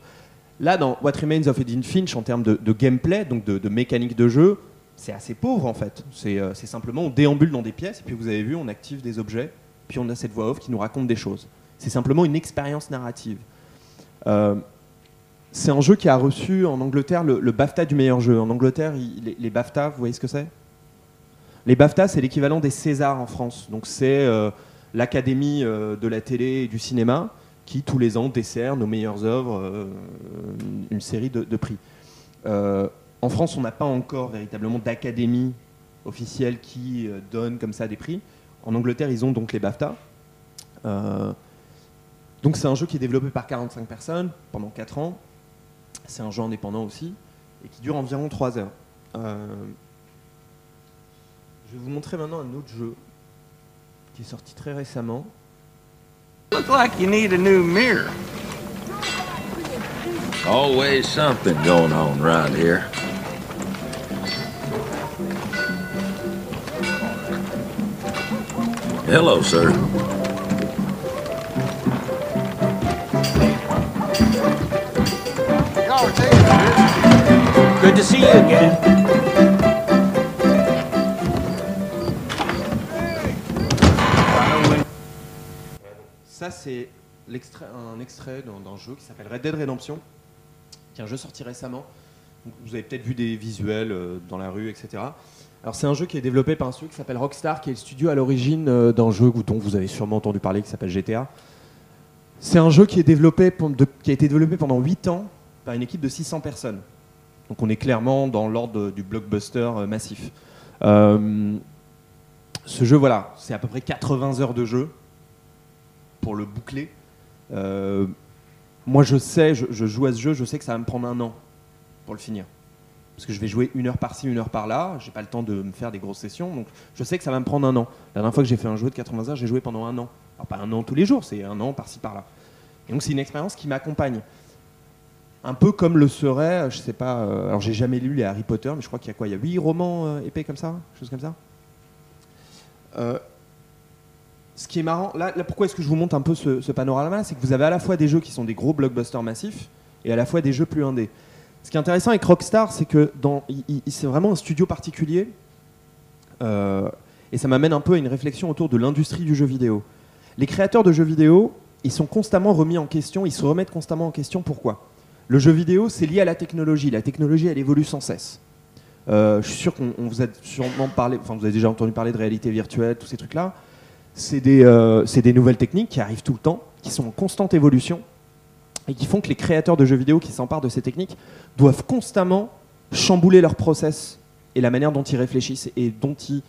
Là, dans What Remains of Edith Finch, en termes de, gameplay, donc de, mécanique de jeu, c'est assez pauvre en fait. Euh, c'est simplement on déambule dans des pièces et puis vous avez vu, on active des objets, puis on a cette voix off qui nous raconte des choses. C'est simplement une expérience narrative. Euh, c'est un jeu qui a reçu en Angleterre le, BAFTA du meilleur jeu. En Angleterre, les, BAFTA, vous voyez ce que c'est? Les BAFTA, c'est l'équivalent des Césars en France. Donc c'est euh, l'Académie de la télé et du cinéma qui tous les ans décerne nos meilleures œuvres une série de, prix. En France, on n'a pas encore véritablement d'académie officielle qui euh, donne comme ça des prix. En Angleterre, ils ont donc les BAFTA. Euh, donc c'est un jeu qui est développé par 45 personnes pendant 4 ans. C'est un jeu indépendant aussi et qui dure environ 3 heures. Euh, je vais vous montrer maintenant un autre jeu qui est sorti très récemment. Look like you need a new mirror. Always something going on around here. Hello, sir. Good to see you again. Ça, c'est un extrait d'un jeu qui s'appelle Red Dead Redemption, qui est un jeu sorti récemment. Vous avez peut-être vu des visuels euh, dans la rue, etc. Alors, c'est un jeu qui est développé par un studio qui s'appelle Rockstar, qui est le studio à l'origine euh, d'un jeu dont vous avez sûrement entendu parler, qui s'appelle GTA. C'est un jeu qui, est développé, qui a été développé pendant 8 ans par une équipe de 600 personnes. Donc, on est clairement dans l'ordre du blockbuster euh, massif. Ce jeu, voilà, c'est à peu près 80 heures de jeu pour le boucler. Euh, moi, je sais, je, joue à ce jeu, je sais que ça va me prendre un an pour le finir. Parce que je vais jouer une heure par-ci, une heure par-là. J'ai pas le temps de me faire des grosses sessions, donc je sais que ça va me prendre un an. La dernière fois que j'ai fait un jeu de 80 heures, j'ai joué pendant un an. Alors pas un an tous les jours, c'est un an par-ci par-là. Et donc c'est une expérience qui m'accompagne. Un peu comme le serait, je sais pas, euh, alors j'ai jamais lu les Harry Potter, mais je crois qu'il y a quoi? Il y a 8 romans euh, épais comme ça? Chose comme ça? Euh, ce qui est marrant, là, pourquoi est-ce que je vous montre un peu ce, panorama C'est que vous avez à la fois des jeux qui sont des gros blockbusters massifs et à la fois des jeux plus indés. Ce qui est intéressant avec Rockstar, c'est que c'est vraiment un studio particulier. euh, et ça m'amène un peu à une réflexion autour de l'industrie du jeu vidéo. Les créateurs de jeux vidéo, ils sont constamment remis en question, ils se remettent constamment en question. Pourquoi? Le jeu vidéo, c'est lié à la technologie. La technologie, elle évolue sans cesse. Euh, je suis sûr qu'on on vous a sûrement parlé, enfin vous avez déjà entendu parler de réalité virtuelle, tous ces trucs-là. C'est des, euh, c'est des nouvelles techniques qui arrivent tout le temps, qui sont en constante évolution et qui font que les créateurs de jeux vidéo qui s'emparent de ces techniques doivent constamment chambouler leur process et la manière dont ils réfléchissent et dont ils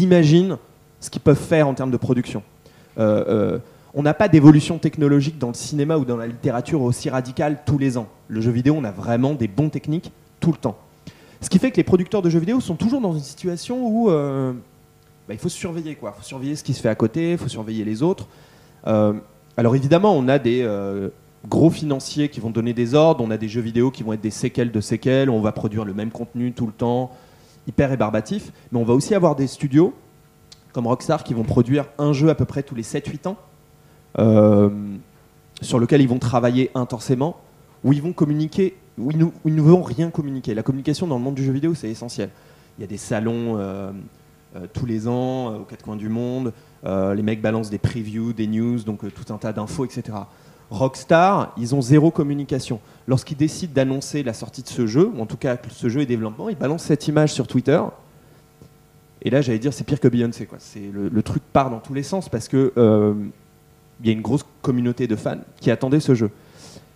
imaginent ce qu'ils peuvent faire en termes de production. Euh, euh, on n'a pas d'évolution technologique dans le cinéma ou dans la littérature aussi radicale tous les ans. Le jeu vidéo, on a vraiment des bons techniques tout le temps. Ce qui fait que les producteurs de jeux vidéo sont toujours dans une situation où bah, il faut surveiller. Il faut surveiller ce qui se fait à côté, il faut surveiller les autres. Euh, alors évidemment, on a des euh, gros financiers qui vont donner des ordres, on a des jeux vidéo qui vont être des séquelles de séquelles, on va produire le même contenu tout le temps, hyper rébarbatif, mais on va aussi avoir des studios comme Rockstar qui vont produire un jeu à peu près tous les 7-8 ans, euh, sur lequel ils vont travailler intensément, où ils vont communiquer, où ils, où ils ne vont rien communiquer. La communication dans le monde du jeu vidéo, c'est essentiel. Il y a des salons tous les ans, euh, aux quatre coins du monde, euh, les mecs balancent des previews, des news, donc euh, tout un tas d'infos, etc. Rockstar, ils ont zéro communication. Lorsqu'ils décident d'annoncer la sortie de ce jeu, ou en tout cas que ce jeu est développement, ils balancent cette image sur Twitter. Et là, j'allais dire, c'est pire que Beyoncé. Quoi. Le, truc part dans tous les sens parce que euh, il y a une grosse communauté de fans qui attendait ce jeu.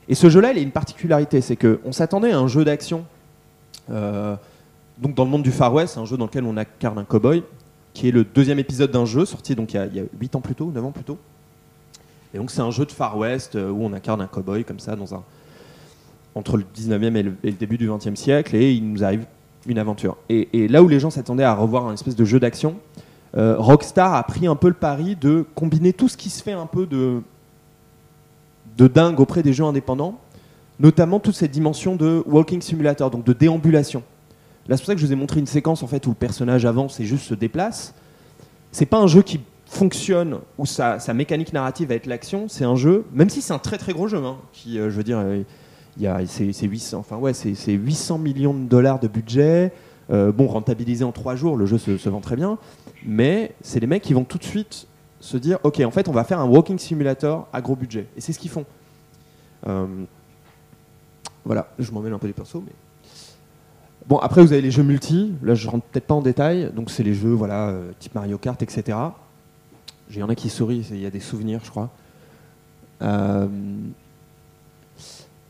Et ce jeu-là, il a une particularité, c'est qu'on s'attendait à un jeu d'action. euh, donc dans le monde du Far West, un jeu dans lequel on incarne un cowboy, qui est le deuxième épisode d'un jeu sorti donc il y, a, il y a 8 ans plus tôt, 9 ans plus tôt. Et donc c'est un jeu de Far West euh, où on incarne un cowboy comme ça dans un entre le 19e et le, début du 20e siècle et il nous arrive une aventure. Et, et là où les gens s'attendaient à revoir un espèce de jeu d'action, euh, Rockstar a pris un peu le pari de combiner tout ce qui se fait un peu de de dingue auprès des jeux indépendants, notamment toute cette dimension de walking simulator, donc de déambulation. Là, c'est pour ça que je vous ai montré une séquence en fait où le personnage avance et juste se déplace. C'est pas un jeu qui fonctionne où sa, mécanique narrative va être l'action. C'est un jeu, même si c'est un très très gros jeu, hein, qui, euh, je veux dire, euh, il y c'est c'est 800, enfin ouais, c'est c'est 800 millions de dollars de budget. Euh, bon, rentabilisé en trois jours, le jeu se, vend très bien. Mais c'est les mecs qui vont tout de suite se dire, ok, en fait, on va faire un walking simulator à gros budget. Et c'est ce qu'ils font. Voilà, je m'en mêle un peu les pinceaux, mais. Bon, après, vous avez les jeux multi. Là, je rentre peut-être pas en détail. Donc, c'est les jeux, voilà, euh, type Mario Kart, etc. Il y en a qui sourient, il y a des souvenirs, je crois. Euh,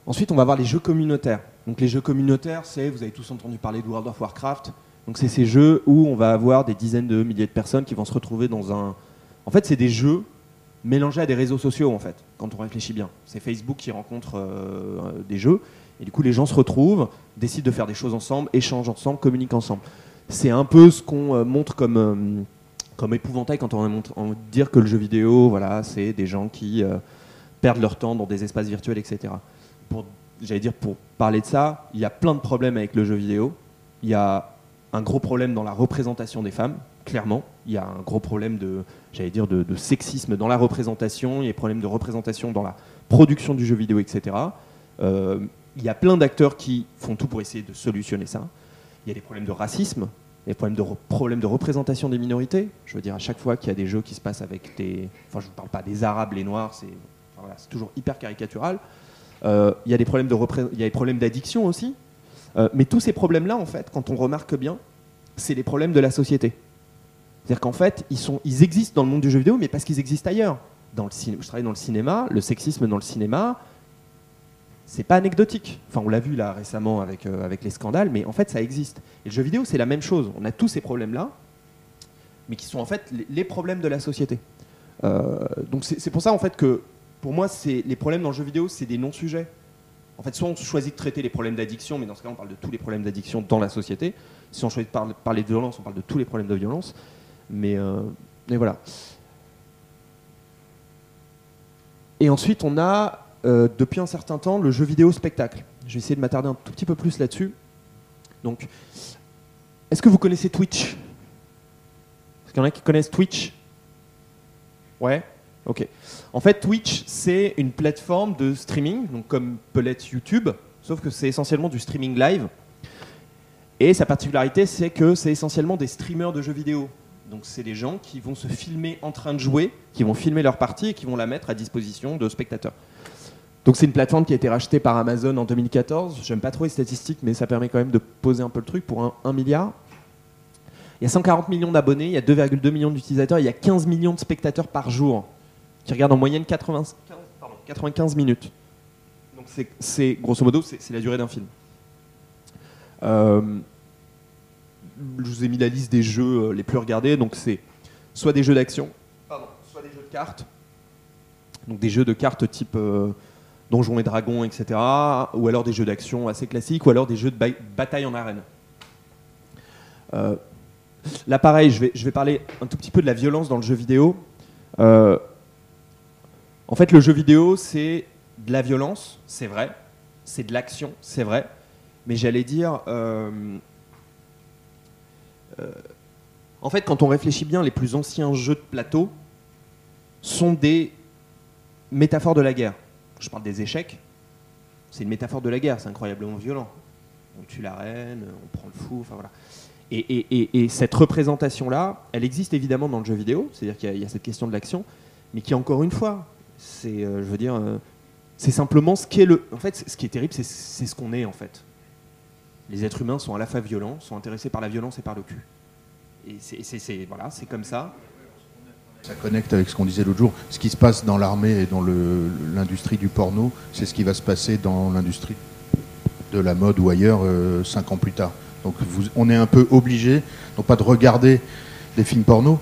Ensuite, on va voir les jeux communautaires. Donc, les jeux communautaires, c'est, vous avez tous entendu parler de World of Warcraft. Donc, c'est ces jeux où on va avoir des dizaines de milliers de personnes qui vont se retrouver dans un. En fait, c'est des jeux mélangés à des réseaux sociaux, en fait, quand on réfléchit bien. C'est Facebook qui rencontre euh, des jeux. Et du coup, les gens se retrouvent, décident de faire des choses ensemble, échangent ensemble, communiquent ensemble. C'est un peu ce qu'on euh, montre comme, euh, comme épouvantail quand on montre, on dire que le jeu vidéo, voilà, c'est des gens qui euh, perdent leur temps dans des espaces virtuels, etc. Pour, j'allais dire, pour parler de ça, il y a plein de problèmes avec le jeu vidéo. Il y a un gros problème dans la représentation des femmes, clairement. Il y a un gros problème de, j'allais dire, de, de sexisme dans la représentation. Il y a des problèmes de représentation dans la production du jeu vidéo, etc. il y a plein d'acteurs qui font tout pour essayer de solutionner ça. Il y a des problèmes de racisme. Des problèmes de, problèmes de représentation des minorités. Je veux dire, à chaque fois qu'il y a des jeux qui se passent avec des. Enfin, je ne parle pas des Arabes, les Noirs, c'est toujours hyper caricatural. Euh, il y a des problèmes de repré- il y a des problèmes d'addiction aussi. Euh, mais tous ces problèmes-là, en fait, quand on remarque bien, c'est les problèmes de la société. C'est-à-dire qu'en fait, ils, existent dans le monde du jeu vidéo, mais parce qu'ils existent ailleurs. Je travaille dans le cinéma, le sexisme dans le cinéma, c'est pas anecdotique. Enfin, on l'a vu là récemment avec, euh, avec les scandales, mais en fait, ça existe. Et le jeu vidéo, c'est la même chose. On a tous ces problèmes-là, mais qui sont en fait les, problèmes de la société. Euh, donc c'est pour ça en fait que pour moi, les problèmes dans le jeu vidéo, c'est des non-sujets. En fait, soit on choisit de traiter les problèmes d'addiction, mais dans ce cas, on parle de tous les problèmes d'addiction dans la société. Si on choisit de parler, parler de violence, on parle de tous les problèmes de violence. Mais, euh, mais voilà. Et ensuite, on a, euh, depuis un certain temps, le jeu vidéo spectacle. Je vais essayer de m'attarder un tout petit peu plus là-dessus. Donc, est-ce que vous connaissez Twitch? Est-ce qu'il y en a qui connaissent Twitch? Ouais? Ok. En fait, Twitch, c'est une plateforme de streaming, donc comme peut l'être YouTube, sauf que c'est essentiellement du streaming live. Et sa particularité, c'est que c'est essentiellement des streamers de jeux vidéo. Donc, c'est des gens qui vont se filmer en train de jouer, qui vont filmer leur partie et qui vont la mettre à disposition de spectateurs. Donc, c'est une plateforme qui a été rachetée par Amazon en 2014. J'aime pas trop les statistiques, mais ça permet quand même de poser un peu le truc pour un, 1 milliard. Il y a 140 millions d'abonnés, il y a 2,2 millions d'utilisateurs, il y a 15 millions de spectateurs par jour qui regardent en moyenne 80 pardon, 95 minutes. Donc c'est- grosso modo c'est la durée d'un film. Euh, je vous ai mis la liste des jeux euh, les plus regardés, donc c'est soit des jeux d'action, soit des jeux de cartes, donc des jeux de cartes type euh, Donjons et Dragons, etc., ou alors des jeux d'action assez classiques, ou alors des jeux de ba- bataille en arène. Euh, là, pareil, je vais, parler un tout petit peu de la violence dans le jeu vidéo. Euh, en fait, le jeu vidéo, c'est de la violence, c'est vrai. C'est de l'action, c'est vrai. Mais j'allais dire. euh, en fait, quand on réfléchit bien, les plus anciens jeux de plateau sont des métaphores de la guerre. Je parle des échecs. C'est une métaphore de la guerre, c'est incroyablement violent. On tue la reine, on prend le fou, enfin voilà. Et, et- et- et cette représentation-là, elle existe évidemment dans le jeu vidéo, c'est-à-dire qu'il y a- cette question de l'action, mais qui, encore une fois, c'est, euh, je veux dire, euh, c'est simplement ce qui est le. En fait, ce qui est terrible, c'est, ce qu'on est en fait. Les êtres humains sont à la fois violents, sont intéressés par la violence et par le cul. Et voilà, c'est comme ça. Ça connecte avec ce qu'on disait l'autre jour. Ce qui se passe dans l'armée et dans l'industrie du porno, c'est ce qui va se passer dans l'industrie de la mode ou ailleurs euh, cinq ans plus tard. Donc vous- on est un peu obligé, non pas de regarder des films porno,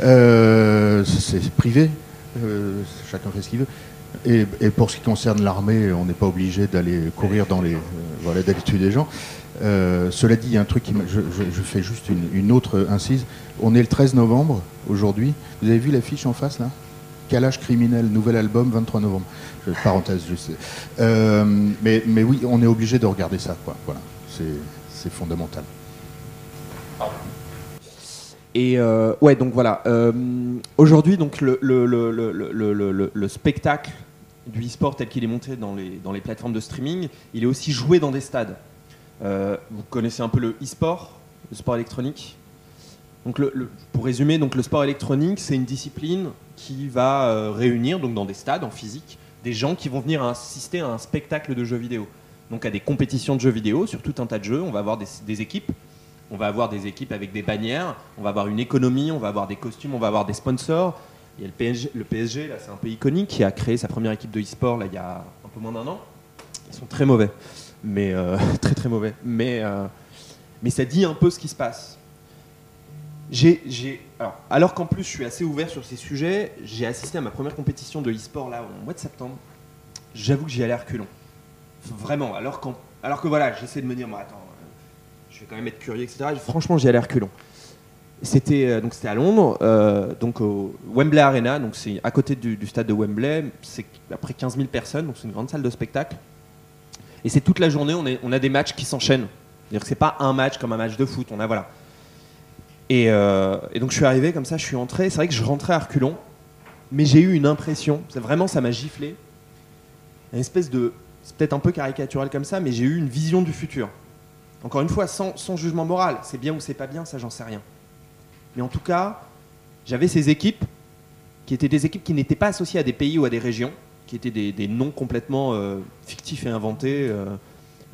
euh, c'est privé, euh, chacun fait ce qu'il veut. Et, et pour ce qui concerne l'armée, on n'est pas obligé d'aller courir dans les, voilà, tuer des gens. Euh, cela dit, il y a un truc qui je, je- fais juste une, autre incise. On est le 13 novembre aujourd'hui. Vous avez vu l'affiche en face là? Calage criminel, nouvel album, 23 novembre. Parenthèse, je sais. Euh, mais, oui, on est obligé de regarder ça. Quoi. Voilà, c'est fondamental. Et euh, ouais, donc voilà. Aujourd'hui, donc le, le, le, le, le, le- le- le spectacle du e-sport tel qu'il est monté dans les plateformes de streaming, il est aussi joué dans des stades. Euh, vous connaissez un peu le e-sport, le sport électronique. Donc pour résumer, donc le sport électronique, c'est une discipline qui va euh, réunir donc dans des stades en physique des gens qui vont venir assister à un spectacle de jeux vidéo. Donc à des compétitions de jeux vidéo sur tout un tas de jeux. On va avoir des, des équipes on va avoir des équipes avec des bannières, on va avoir une économie, on va avoir des costumes, on va avoir des sponsors. Il y a le PSG, le PSG là, c'est un peu iconique, qui a créé sa première équipe de e-sport là, il y a un peu moins d'un an. Ils sont très mauvais, mais euh, très très mauvais. Mais, euh, mais ça dit un peu ce qui se passe. J'ai, j'ai- alors, alors qu'en plus je suis assez ouvert sur ces sujets, j'ai assisté à ma première compétition de e-sport là au mois de septembre. J'avoue que j'y allais reculons. Vraiment, alors, alors que voilà, j'essaie de me dire, bon, attends, euh, je vais quand même être curieux, etc. Et franchement, j'y allais reculons. C'était donc c'était à Londres, donc au Wembley Arena, donc c'est à côté du, du stade de Wembley, c'est à près 15 000 personnes, donc c'est une grande salle de spectacle. Et c'est toute la journée, on, a des matchs qui s'enchaînent. C'est-à-dire que c'est pas un match comme un match de foot, on a voilà. Et, euh, et donc je suis arrivé comme ça, je suis entré. C'est vrai que je rentrais à reculons, mais j'ai eu une impression, vraiment ça m'a giflé, une espèce de, c'est peut-être un peu caricatural comme ça, mais j'ai eu une vision du futur. Encore une fois, sans jugement moral. C'est bien ou c'est pas bien, ça j'en sais rien. Mais en tout cas, j'avais ces équipes qui étaient des équipes qui n'étaient pas associées à des pays ou à des régions, qui étaient des, des noms complètement euh, fictifs et inventés. euh,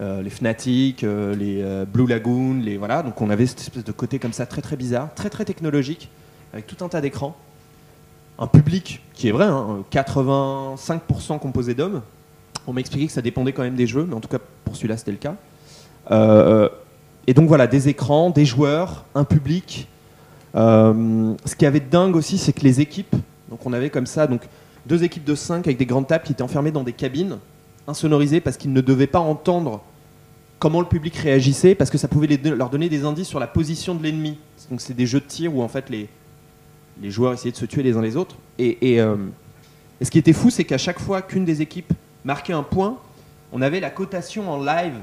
euh, les Fnatic, les Blue Lagoon, les voilà. Donc on avait cette espèce de côté comme ça très très bizarre, très très technologique, avec tout un tas d'écrans. Un public qui est vrai, hein, 85% composé d'hommes. On m'a expliqué que ça dépendait quand même des jeux, mais en tout cas pour celui-là c'était le cas. Et donc voilà, des écrans, des joueurs, un public. Ce qui avait de dingue aussi, c'est que les équipes, donc on avait comme ça, donc deux équipes de 5 avec des grandes tables qui étaient enfermées dans des cabines, insonorisées parce qu'ils ne devaient pas entendre comment le public réagissait, parce que ça pouvait leur donner des indices sur la position de l'ennemi. Donc c'est des jeux de tir où en fait les, joueurs essayaient de se tuer les uns les autres. Euh, et ce qui était fou, c'est qu'à chaque fois qu'une des équipes marquait un point, on avait la cotation en live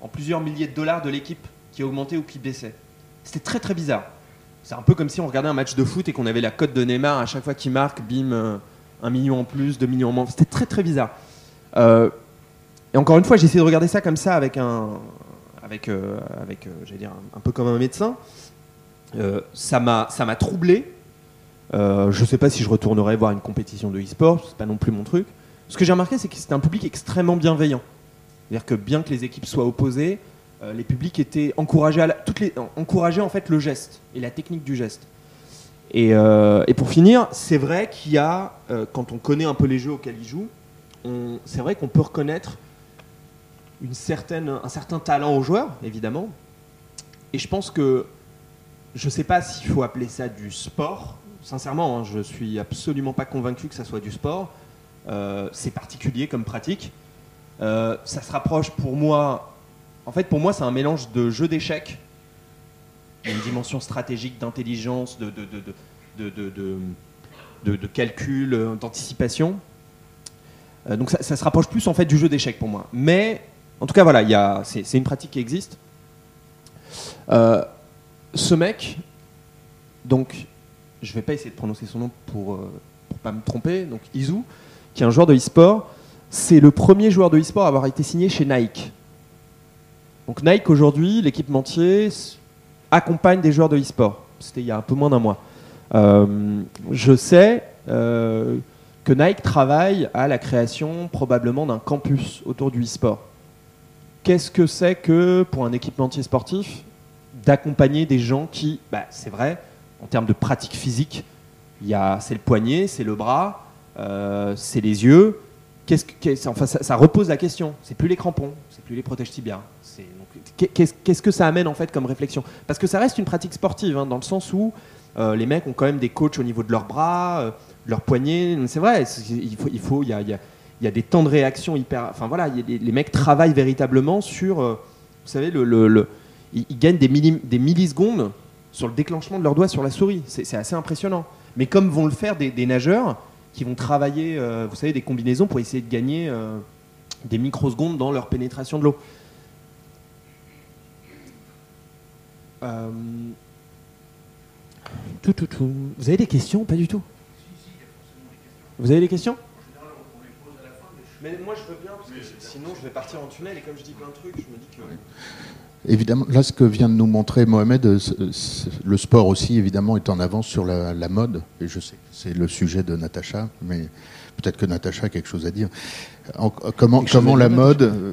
en plusieurs milliers de dollars de l'équipe qui augmentait ou qui baissait. C'était très très bizarre. C'est un peu comme si on regardait un match de foot et qu'on avait la cote de Neymar à chaque fois qu'il marque, bim, un million en plus, deux millions en moins. C'était très très bizarre. Euh, et encore une fois, j'ai essayé de regarder ça comme ça avec un, avec, euh, avec, euh, j'allais dire un, peu comme un médecin. Ça m'a, ça m'a troublé. Je sais pas si je retournerai voir une compétition de e-sport, c'est pas non plus mon truc. Ce que j'ai remarqué, c'est que c'était un public extrêmement bienveillant. C'est-à-dire que bien que les équipes soient opposées, les publics étaient encouragés, à toutes les, en- encourageaient en fait le geste et la technique du geste. Et, euh, et pour finir, c'est vrai qu'il y a, euh, quand on connaît un peu les jeux auxquels ils jouent, c'est vrai qu'on peut reconnaître une certaine, un certain talent aux joueurs, évidemment. Et je pense que, je ne sais pas s'il faut appeler ça du sport. Sincèrement, hein, je suis absolument pas convaincu que ça soit du sport. Euh, c'est particulier comme pratique. Ça se rapproche pour moi. En fait, pour moi, c'est un mélange de jeu d'échecs, une dimension stratégique d'intelligence, de, de, de, de, calcul, euh, d'anticipation. Euh, donc ça, se rapproche plus en fait du jeu d'échecs pour moi. Mais en tout cas, voilà, il y a- c'est une pratique qui existe. Euh, ce mec, donc, je vais pas essayer de prononcer son nom pour, euh, pour pas me tromper, donc Izu, qui est un joueur de e-sport, c'est le premier joueur de e-sport à avoir été signé chez Nike. Donc Nike aujourd'hui, l'équipementier accompagne des joueurs de e-sport. C'était il y a un peu moins d'un mois. Euh, je sais euh, que Nike travaille à la création probablement d'un campus autour du e-sport. Qu'est-ce que c'est que pour un équipementier sportif d'accompagner des gens qui, bah, c'est vrai, en termes de pratique physique, c'est le poignet, c'est le bras, euh, c'est les yeux. Qu'est-ce que, enfin, ça, ça repose la question. C'est plus les crampons, c'est plus les protèges tibias. Qu'est-ce, que ça amène en fait comme réflexion? Parce que ça reste une pratique sportive, hein, dans le sens où euh, les mecs ont quand même des coachs au niveau de leurs bras, euh, de leurs poignets. C'est vrai, il faut, il y a, des temps de réaction hyper. Enfin voilà, les mecs travaillent véritablement sur, euh, vous savez, ils, gagnent des, millisecondes sur le déclenchement de leurs doigts sur la souris. C'est assez impressionnant. Mais comme vont le faire des, des nageurs qui vont travailler, vous savez, des combinaisons pour essayer de gagner des microsecondes dans leur pénétration de l'eau. Euh, tout, tout, tout. Vous avez des questions ou Pas du tout? Vous avez des questions? Mais moi je veux bien, parce que sinon je vais partir en tunnel et comme je dis plein de trucs, je me dis que. Évidemment, là, ce que vient de nous montrer Mohamed, euh, le sport aussi, évidemment, est en avance sur la, la mode. Et je sais que c'est le sujet de Natacha, mais peut-être que Natacha a quelque chose à dire. En- comment la mode, euh,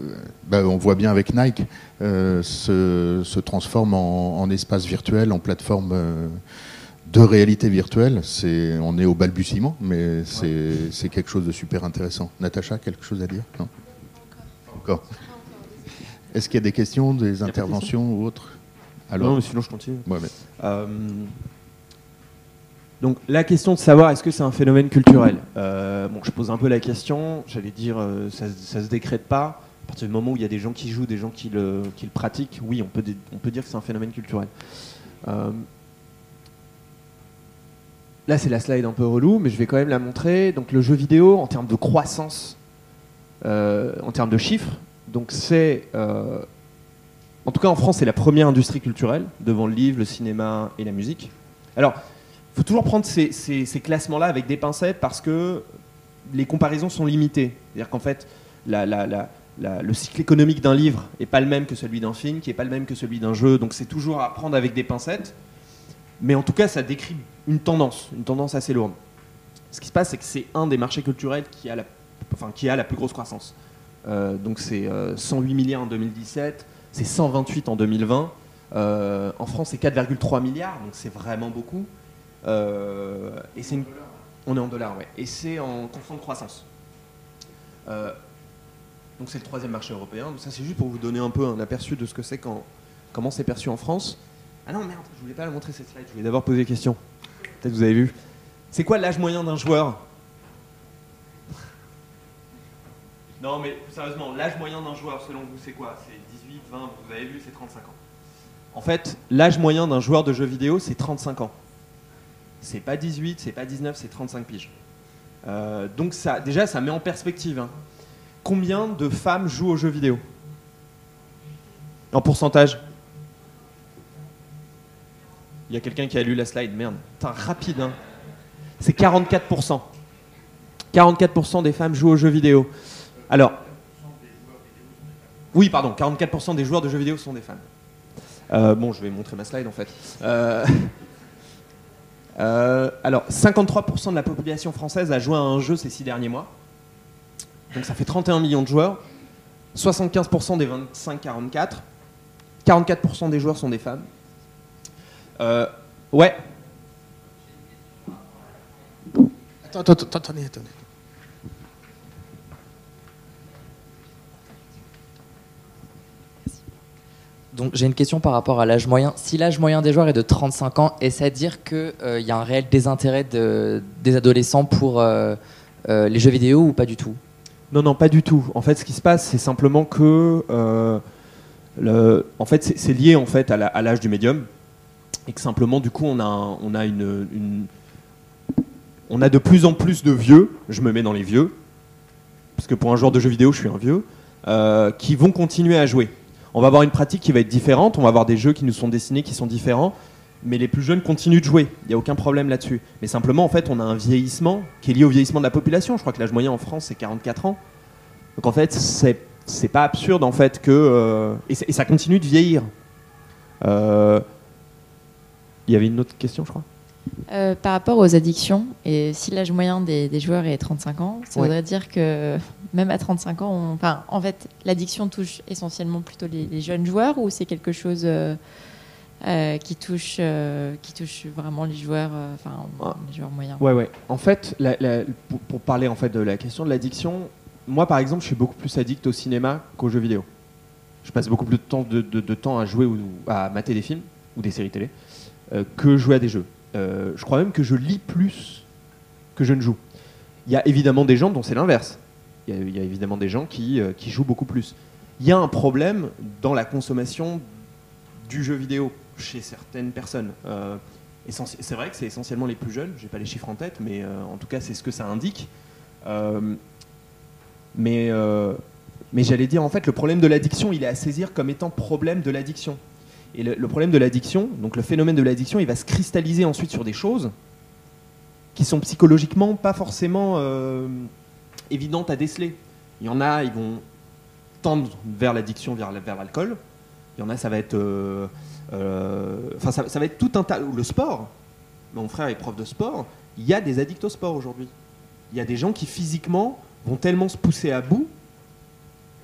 bah, on voit bien avec Nike, euh, se, se transforme en, en espace virtuel, en plateforme euh, de réalité virtuelle. C'est, on est au balbutiement, mais c'est quelque chose de super intéressant. Natacha, quelque chose à dire? Non? Encore? Est-ce qu'il y a des questions, des interventions ou autres non, mais sinon je continue. Euh, donc la question de savoir est-ce que c'est un phénomène culturel? Euh, bon, je pose un peu la question. J'allais dire euh, ça, ça se décrète pas. À partir du moment où il y a des gens qui jouent, des gens qui le, qui le pratiquent, oui, on peut, dé- on peut dire que c'est un phénomène culturel. Euh, là, c'est la slide un peu relou, mais je vais quand même la montrer. Donc le jeu vidéo, en termes de croissance, euh, en termes de chiffres, donc c'est euh, en tout cas, en France, c'est la première industrie culturelle, devant le livre, le cinéma et la musique. Alors, il faut toujours prendre ces, classements-là avec des pincettes parce que les comparaisons sont limitées. C'est-à-dire qu'en fait, le cycle économique d'un livre est pas le même que celui d'un film, qui est pas le même que celui d'un jeu, donc c'est toujours à prendre avec des pincettes. Mais en tout cas, ça décrit une tendance, une tendance assez lourde. Ce qui se passe, c'est que c'est un des marchés culturels qui a la, enfin, qui a la plus grosse croissance. Euh, donc c'est euh, 108 milliards en 2017, c'est 128 en 2020. Euh, en France, c'est 4,3 milliards, donc c'est vraiment beaucoup. Euh, et c'est une- On est en dollars, ouais. Et c'est en constante croissance. Euh, donc c'est le troisième marché européen. Ça c'est juste pour vous donner un peu un aperçu de ce que c'est quand, comment c'est perçu en France. Ah non merde, je voulais pas la montrer cette slide. Je voulais d'abord poser des questions. Peut-être vous avez vu. C'est quoi l'âge moyen d'un joueur? Non mais sérieusement, l'âge moyen d'un joueur selon vous c'est quoi? C'est 18, 20, vous avez vu, c'est 35 ans. En fait, l'âge moyen d'un joueur de jeux vidéo c'est 35 ans. C'est pas 18, c'est pas 19, c'est 35 piges. Euh, donc ça, déjà, ça met en perspective. hein. Combien de femmes jouent aux jeux vidéo? En pourcentage? Il y a quelqu'un qui a lu la slide, merde. Putain, rapide, hein. C'est 44%. 44% des femmes jouent aux jeux vidéo. Alors. Oui, pardon, 44% des joueurs de jeux vidéo sont des femmes. Euh, bon, je vais montrer ma slide en fait. Euh, euh, alors, 53% de la population française a joué à un jeu ces six derniers mois. Donc ça fait 31 millions de joueurs. 75% des 25-44. 44% des joueurs sont des femmes. Ouais. Attends, attendez, attendez. Donc j'ai une question par rapport à l'âge moyen. Si l'âge moyen des joueurs est de 35 ans, est-ce à dire qu'il y a un réel désintérêt de- des adolescents pour euh, euh, les jeux vidéo ou pas du tout? Non, non, pas du tout. En fait, ce qui se passe, c'est simplement que, euh, en fait, c'est lié en fait à l'âge du médium, et que simplement, du coup, on a, on a une, une- on a de plus en plus de vieux. Je me mets dans les vieux, parce que pour un joueur de jeux vidéo, je suis un vieux, euh, qui vont continuer à jouer. On va avoir une pratique qui va être différente. On va avoir des jeux qui nous sont dessinés, qui sont différents. Mais les plus jeunes continuent de jouer. Il n'y a aucun problème là-dessus. Mais simplement, en fait, on a un vieillissement qui est lié au vieillissement de la population. Je crois que l'âge moyen en France, c'est 44 ans. Donc en fait, c'est pas absurde en fait que euh, et ça continue de vieillir. Euh, Il y avait une autre question, je crois. Euh, par rapport aux addictions, et si l'âge moyen des, des joueurs est 35 ans, ça Ouais. voudrait dire que même à 35 ans, on- enfin, en fait, l'addiction touche essentiellement plutôt les, les jeunes joueurs ou c'est quelque chose euh, euh, qui, touche, euh, qui touche vraiment les joueurs, euh, enfin, Ah. les joueurs moyens? Ouais, ouais. En fait, la- la- pour, pour parler en fait de la question de l'addiction, moi par exemple, je suis beaucoup plus addict au cinéma qu'aux jeux vidéo. Je passe beaucoup plus de temps, de, de- de temps à jouer ou à mater des films ou des séries télé euh, que jouer à des jeux. Euh, je crois même que je lis plus que je ne joue. Il y a évidemment des gens dont c'est l'inverse. Il y, a- évidemment des gens qui, euh, qui jouent beaucoup plus. Il y a un problème dans la consommation du jeu vidéo chez certaines personnes. Euh, c'est vrai que c'est essentiellement les plus jeunes, j'ai pas les chiffres en tête, mais en tout cas c'est ce que ça indique. Mais j'allais dire en fait le problème de l'addiction, il est à saisir comme étant problème de l'addiction. Et le, problème de l'addiction, donc le phénomène de l'addiction, il va se cristalliser ensuite sur des choses qui sont psychologiquement pas forcément euh, évidentes à déceler. Il y en a, ils vont tendre vers l'addiction, vers, la- vers l'alcool. Il y en a, ça va être, euh, euh, enfin, ça, va être tout un tas. Le sport. Mon frère est prof de sport. Il y a des addicts au sport aujourd'hui. Il y a des gens qui physiquement vont tellement se pousser à bout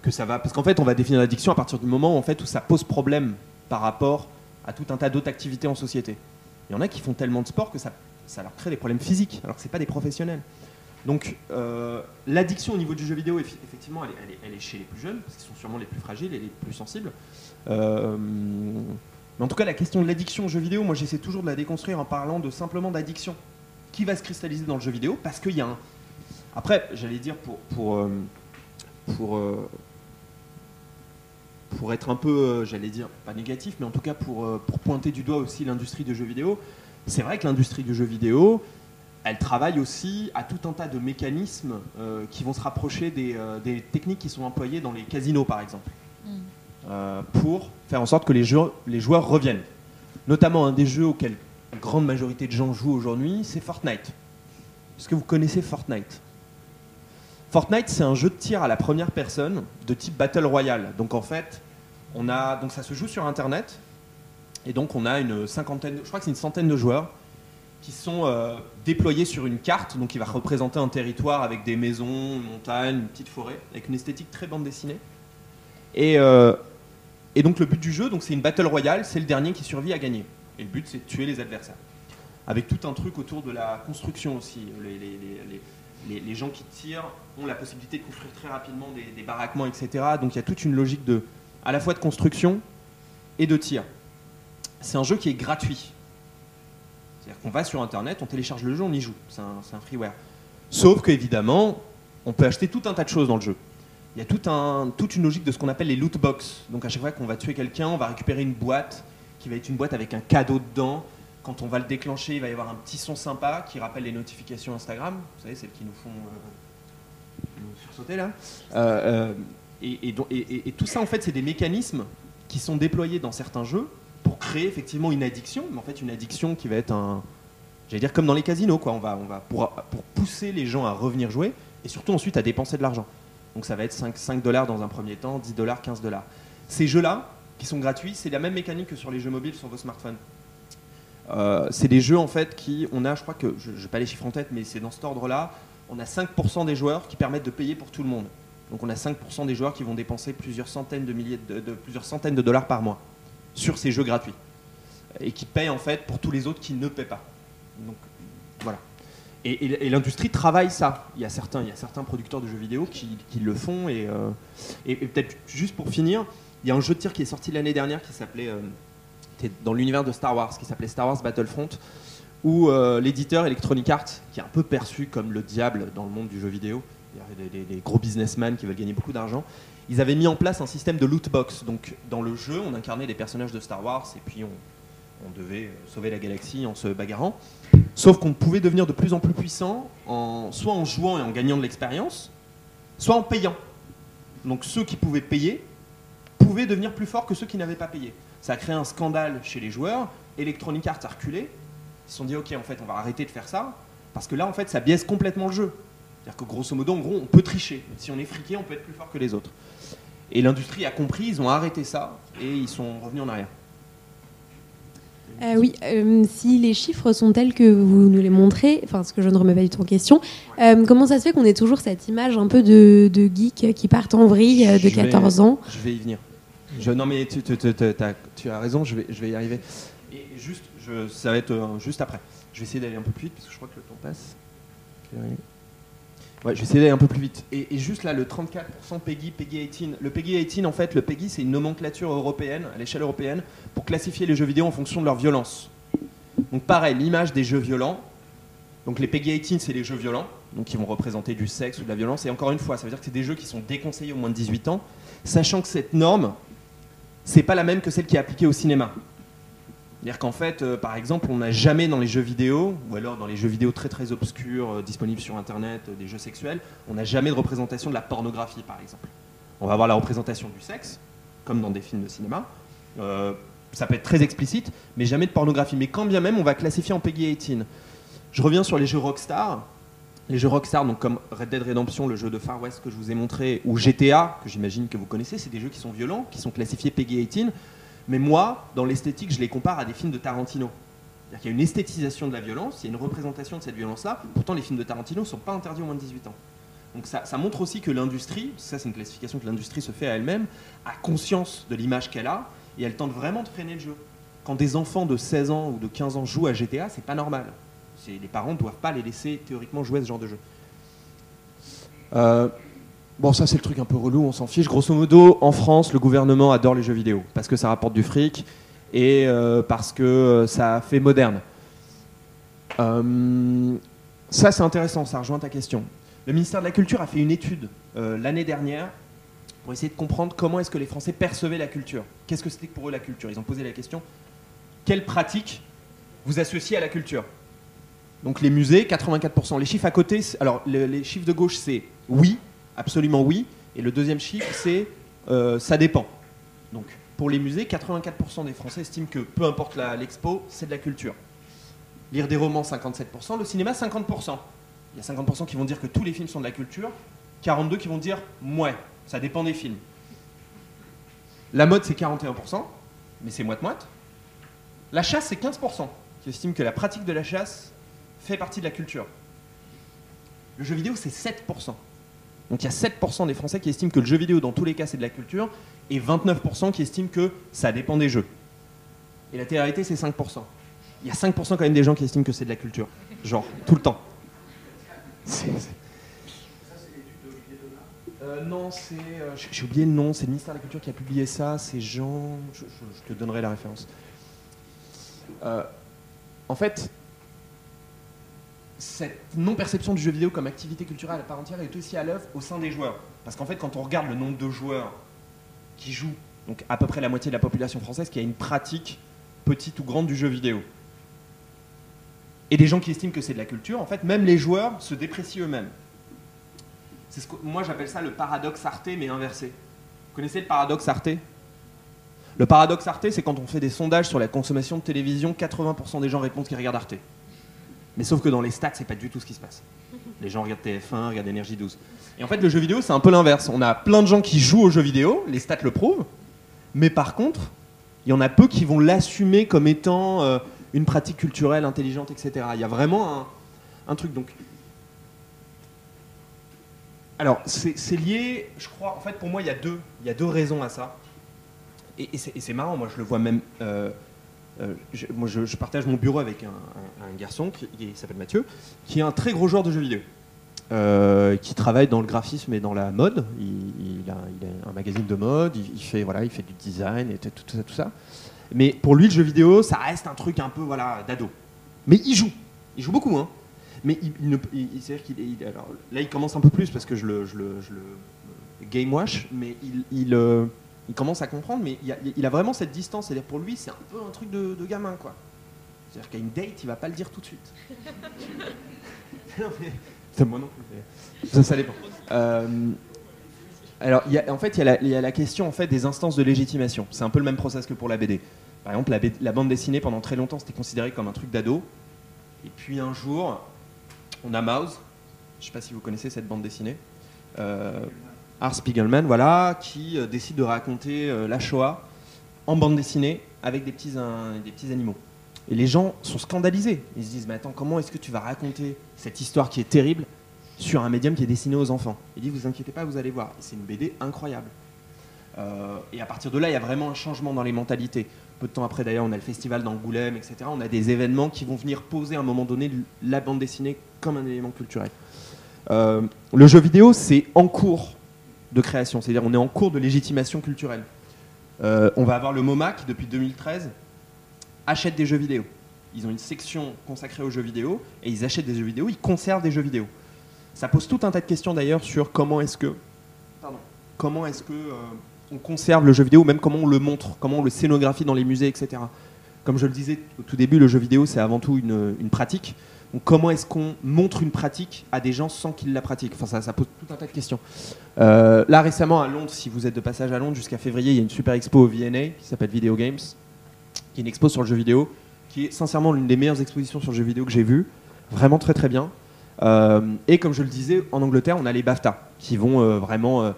que ça va. Parce qu'en fait, on va définir l'addiction à partir du moment où ça pose problème par rapport à tout un tas d'autres activités en société. Il y en a qui font tellement de sport que ça, leur crée des problèmes physiques, alors que ce pas des professionnels. Donc, euh, l'addiction au niveau du jeu vidéo, effectivement, elle est, chez les plus jeunes, parce qu'ils sont sûrement les plus fragiles et les plus sensibles. Euh, mais en tout cas, la question de l'addiction au jeu vidéo, moi j'essaie toujours de la déconstruire en parlant de simplement d'addiction qui va se cristalliser dans le jeu vidéo, parce qu'il y a un. Après, j'allais dire pour. pour, euh, pour pour être un peu, euh, j'allais dire, pas négatif, mais en tout cas pour, euh, pour pointer du doigt aussi l'industrie du jeu vidéo, c'est vrai que l'industrie du jeu vidéo, elle travaille aussi à tout un tas de mécanismes euh, qui vont se rapprocher des, euh, des techniques qui sont employées dans les casinos, par exemple, Mm. euh, pour faire en sorte que les, jeux- les joueurs reviennent. Notamment un des jeux auxquels la grande majorité de gens jouent aujourd'hui, c'est Fortnite. Est-ce que vous connaissez Fortnite? Fortnite, c'est un jeu de tir à la première personne de type Battle Royale. Donc en fait, on a, donc ça se joue sur Internet. Et donc on a une cinquantaine, je crois que c'est une centaine de joueurs qui sont euh, déployés sur une carte, donc qui va représenter un territoire avec des maisons, une montagne, une petite forêt, avec une esthétique très bande dessinée. Et, euh, donc le but du jeu, c'est une battle royale, c'est le dernier qui survit à gagner. Et le but c'est de tuer les adversaires. Avec tout un truc autour de la construction aussi. Les, les- les- les- gens qui tirent ont la possibilité de construire très rapidement des baraquements, etc. Donc il y a toute une logique de, à la fois de construction et de tir. C'est un jeu qui est gratuit. C'est-à-dire qu'on va sur Internet, on télécharge le jeu, on y joue. C'est un, freeware. Sauf qu'évidemment, on peut acheter tout un tas de choses dans le jeu. Il y a toute une logique de ce qu'on appelle les loot box. Donc à chaque fois qu'on va tuer quelqu'un, on va récupérer une boîte qui va être une boîte avec un cadeau dedans. Quand on va le déclencher, il va y avoir un petit son sympa qui rappelle les notifications Instagram. Vous savez, celles qui nous font euh, nous sursauter là. Euh, euh, et, tout ça, en fait, c'est des mécanismes qui sont déployés dans certains jeux pour créer effectivement une addiction, mais en fait une addiction qui va être un, j'allais dire comme dans les casinos, quoi. On va, on va pour, pour pousser les gens à revenir jouer et surtout ensuite à dépenser de l'argent. Donc ça va être 5, 5 dollars dans un premier temps, 10 dollars, 15 dollars. Ces jeux-là, qui sont gratuits, c'est la même mécanique que sur les jeux mobiles sur vos smartphones. Euh, c'est des jeux en fait qui, on a, je crois que, je n'ai pas les chiffres en tête, mais c'est dans cet ordre-là, on a 5% des joueurs qui permettent de payer pour tout le monde. Donc on a 5% des joueurs qui vont dépenser plusieurs centaines de milliers de, plusieurs centaines de dollars par mois sur ces jeux gratuits et qui payent en fait pour tous les autres qui ne paient pas. Voilà. Et, l'industrie travaille ça. Il y a certains, il producteurs de jeux vidéo qui, le font et, euh, et, peut-être juste pour finir, il y a un jeu de tir qui est sorti l'année dernière qui s'appelait euh, dans l'univers de Star Wars qui s'appelait Star Wars Battlefront où euh, l'éditeur Electronic Arts qui est un peu perçu comme le diable dans le monde du jeu vidéo, des, gros businessmen qui veulent gagner beaucoup d'argent. Ils avaient mis en place un système de loot box. Donc dans le jeu, on incarnait des personnages de Star Wars et puis on, on devait euh, sauver la galaxie en se bagarrant. Sauf qu'on pouvait devenir de plus en plus puissant en, soit en jouant et en gagnant de l'expérience, soit en payant. Donc ceux qui pouvaient payer pouvaient devenir plus forts que ceux qui n'avaient pas payé. Ça a créé un scandale chez les joueurs. Electronic Arts a reculé. Ils se sont dit, ok, en fait, on va arrêter de faire ça. Parce que là, en fait, ça biaise complètement le jeu. C'est-à-dire que grosso modo, en gros, on peut tricher. Si on est friqué, on peut être plus fort que les autres. Et l'industrie a compris, ils ont arrêté ça et ils sont revenus en arrière. Euh, oui, euh, si les chiffres sont tels que vous nous les montrez, enfin ce que je ne remets pas du tout en question, euh, comment ça se fait qu'on ait toujours cette image un peu de, de geek qui partent en vrille de Je vais- 14 ans? Je vais y venir. Je- non, mais tu, tu- tu- tu- t'as- tu as raison, je vais, je vais y arriver. Et juste, je, ça va être juste après. Je vais essayer d'aller un peu plus vite parce que je crois que le temps passe. Ouais, je vais essayer d'aller un peu plus vite. Et, juste là, le 34% PEGI, PEGI 18. Le PEGI 18, en fait, le c'est une nomenclature européenne, à l'échelle européenne, pour classifier les jeux vidéo en fonction de leur violence. Donc pareil, l'image des jeux violents. Donc les PEGI 18, c'est les jeux violents, donc qui vont représenter du sexe ou de la violence. Et encore une fois, ça veut dire que c'est des jeux qui sont déconseillés au moins de 18 ans, sachant que cette norme, c'est pas la même que celle qui est appliquée au cinéma. C'est-à-dire qu'en fait, euh, par exemple, on n'a jamais dans les jeux vidéo, ou alors dans les jeux vidéo très très obscurs, euh, disponibles sur Internet, euh, des jeux sexuels, on n'a jamais de représentation de la pornographie, par exemple. On va avoir la représentation du sexe, comme dans des films de cinéma. Ça peut être très explicite, mais jamais de pornographie. Mais quand bien même, on va classifier en PEGI 18. Je reviens sur les jeux Rockstar. Les jeux Rockstar, donc comme Red Dead Redemption, le jeu de Far West que je vous ai montré, ou GTA, que j'imagine que vous connaissez, c'est des jeux qui sont violents, qui sont classifiés PEGI 18. Mais moi, dans l'esthétique, je les compare à des films de Tarantino. C'est-à-dire qu'il y a une esthétisation de la violence, il y a une représentation de cette violence-là. Pourtant, les films de Tarantino ne sont pas interdits aux moins de 18 ans. Donc ça, montre aussi que l'industrie, ça c'est une classification que l'industrie se fait à elle-même, a conscience de l'image qu'elle a et elle tente vraiment de freiner le jeu. Quand des enfants de 16 ans ou de 15 ans jouent à GTA, c'est pas normal. Les parents ne doivent pas les laisser théoriquement jouer à ce genre de jeu. Euh, bon, ça c'est le truc un peu relou, on s'en fiche. Grosso modo, en France, le gouvernement adore les jeux vidéo parce que ça rapporte du fric et euh, parce que euh, ça fait moderne. Euh, ça c'est intéressant, ça rejoint ta question. Le ministère de la Culture a fait une étude l'année dernière pour essayer de comprendre comment est-ce que les Français percevaient la culture. Qu'est-ce que c'était pour eux la culture? Ils ont posé la question quelle pratique vous associez à la culture? Donc les musées, 84%. Les chiffres à côté, alors le- les chiffres de gauche, c'est oui, absolument oui. Et le deuxième chiffre, c'est euh, ça dépend. Donc pour les musées, 84% des Français estiment que peu importe l'expo, c'est de la culture. Lire des romans, 57%. Le cinéma, 50%. Il y a 50% qui vont dire que tous les films sont de la culture. 42 qui vont dire ouais, ça dépend des films. La mode, c'est 41%, mais c'est moite-moite. La chasse, c'est 15%, qui estiment que la pratique de la chasse fait partie de la culture. Le jeu vidéo, c'est 7%. Donc il y a 7% des Français qui estiment que le jeu vidéo, dans tous les cas, c'est de la culture, et 29% qui estiment que ça dépend des jeux. Et la télé c'est 5%. Il y a 5% quand même des gens qui estiment que c'est de la culture. Genre, tout le temps. C'est- c'est- Euh, non, c'est. euh, j'ai- oublié le nom, c'est le ministère de la Culture qui a publié ça, c'est Jean. Je, je- je te donnerai la référence. Euh, en fait, cette non-perception du jeu vidéo comme activité culturelle à part entière est aussi à l'œuvre au sein des joueurs. Parce qu'en fait, quand on regarde le nombre de joueurs qui jouent, donc à peu près la moitié de la population française, qui a une pratique petite ou grande du jeu vidéo, et des gens qui estiment que c'est de la culture, en fait, même les joueurs se déprécient eux-mêmes. C'est ce que moi j'appelle ça le paradoxe Arte, mais inversé. Vous connaissez le paradoxe Arte? Le paradoxe Arte, c'est quand on fait des sondages sur la consommation de télévision, 80% des gens répondent qu'ils regardent Arte. Mais sauf que dans les stats, c'est pas du tout ce qui se passe. Les gens regardent TF1, regardent Énergie 12. Et en fait, le jeu vidéo, c'est un peu l'inverse. On a plein de gens qui jouent aux jeux vidéo, les stats le prouvent, mais par contre, il y en a peu qui vont l'assumer comme étant euh, une pratique culturelle intelligente, etc. Il y a vraiment un, truc. Donc, alors, c'est lié, je crois, en fait, pour moi, il y a deux, il y a deux raisons à ça. Et, et c'est et c'est marrant, moi, je le vois même. euh, euh, je, moi, je, partage mon bureau avec un, garçon qui, s'appelle Mathieu, qui est un très gros joueur de jeux vidéo, euh, qui travaille dans le graphisme et dans la mode. Il, a, un magazine de mode, il, fait, voilà, il fait du design et tout, ça, tout ça. Mais pour lui, le jeu vidéo, ça reste un truc un peu voilà, d'ado. Mais il joue. Il joue beaucoup, hein. Mais il, ne, qu'il il- alors, là, il commence un peu plus parce que je le, je game mais il, il, euh, il commence à comprendre, mais il a, il a vraiment cette distance. C'est-à-dire pour lui, c'est un peu un truc de, de gamin, quoi. C'est-à-dire qu'à une date, il va pas le dire tout de suite. Non, mais- c'est moi non plus. Ça, ça dépend. Euh, alors, il y a- en fait, il y, a la- il y a la question en fait, des instances de légitimation. C'est un peu le même process que pour la BD. Par exemple, la, bande dessinée, pendant très longtemps, c'était considéré comme un truc d'ado. Et puis un jour, on a Mouse. Je sais pas si vous connaissez cette bande dessinée. Euh, Art Spiegelman, voilà, qui euh, décide de raconter euh, la Shoah en bande dessinée avec des petits, des petits animaux. Et les gens sont scandalisés. Ils se disent, mais attends, comment est-ce que tu vas raconter cette histoire qui est terrible sur un médium qui est destiné aux enfants? Il dit, vous inquiétez pas, vous allez voir. C'est une BD incroyable. Euh, et à partir de là, il y a vraiment un changement dans les mentalités. Peu de temps après, d'ailleurs, on a le festival d'Angoulême, etc. On a des événements qui vont venir poser à un moment donné la bande dessinée comme un élément culturel. Le jeu vidéo, c'est en cours de création, c'est-à-dire on est en cours de légitimation culturelle. Euh, on va avoir le MoMA qui, depuis 2013, achète des jeux vidéo. Ils ont une section consacrée aux jeux vidéo et ils achètent des jeux vidéo, ils conservent des jeux vidéo. Ça pose tout un tas de questions d'ailleurs sur comment est-ce que, pardon, comment est-ce que euh, on conserve le jeu vidéo, même comment on le montre, comment on le scénographie dans les musées, etc. Comme je le disais au tout début, le jeu vidéo c'est avant tout une, une pratique. Comment est-ce qu'on montre une pratique à des gens sans qu'ils la pratiquent? Enfin, ça, pose tout un tas de questions. Euh, là, récemment, à Londres, si vous êtes de passage à Londres, jusqu'à février, il y a une super expo au VNA qui s'appelle Video Games, qui est une expo sur le jeu vidéo, qui est sincèrement l'une des meilleures expositions sur le jeu vidéo que j'ai vues. Vraiment très très bien. Euh, et comme je le disais, en Angleterre, on a les BAFTA, qui vont euh, vraiment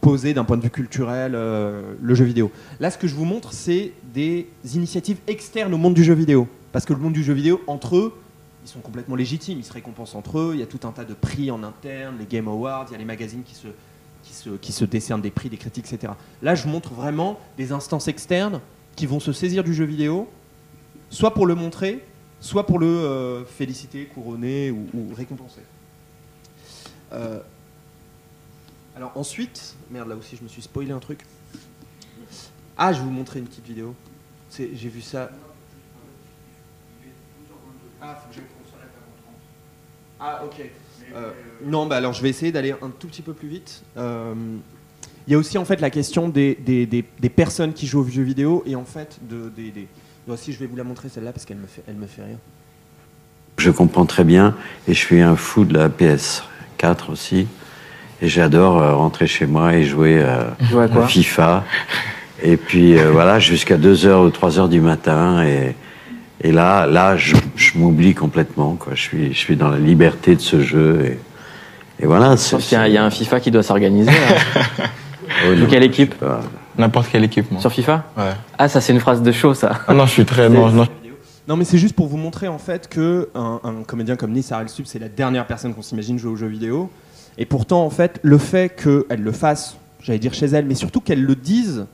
poser d'un point de vue culturel le jeu vidéo. Là, ce que je vous montre, c'est des initiatives externes au monde du jeu vidéo. Parce que le monde du jeu vidéo, entre eux, ils sont complètement légitimes, ils se récompensent entre eux, il y a tout un tas de prix en interne, les Game Awards, il y a les magazines qui se, qui se, qui se décernent des prix, des critiques, etc. Là, je montre vraiment des instances externes qui vont se saisir du jeu vidéo, soit pour le montrer, soit pour le euh, féliciter, couronner ou, récompenser. Euh, alors ensuite, merde, là aussi je me suis spoilé un truc. Ah, je vais vous montrer une petite vidéo. J'ai vu ça. Ah, faut que j'aille sur la Ah, ok. Euh, non, bah alors je vais essayer d'aller un tout petit peu plus vite. Euh, Il y a aussi en fait la question des, des, des- des personnes qui jouent aux jeux vidéo et en fait de, des, des... Moi aussi, je vais vous la montrer celle-là parce qu'elle me fait, elle me fait rire. Je comprends très bien et je suis un fou de la PS4 aussi. Et j'adore euh, rentrer chez moi et jouer euh, à FIFA. Et puis euh, voilà, jusqu'à 2h ou 3h du matin. Et, et là, là je, je m'oublie complètement. Quoi. Je, suis, je suis dans la liberté de ce jeu. Et, Et voilà. qu'il y, a- il y a un FIFA qui doit s'organiser. Oh, De quelle équipe. N'importe quel équipement. Sur FIFA Ouais. Ah, ça, c'est une phrase de show, ça. Ah non, je suis très. Non, non, Non, mais c'est juste pour vous montrer en fait que un, un comédien comme Nissa Al-Sub, c'est la dernière personne qu'on s'imagine jouer aux jeux vidéo. Et pourtant, en fait, le fait qu'elle le fasse, j'allais dire chez elle, mais surtout qu'elle le dise,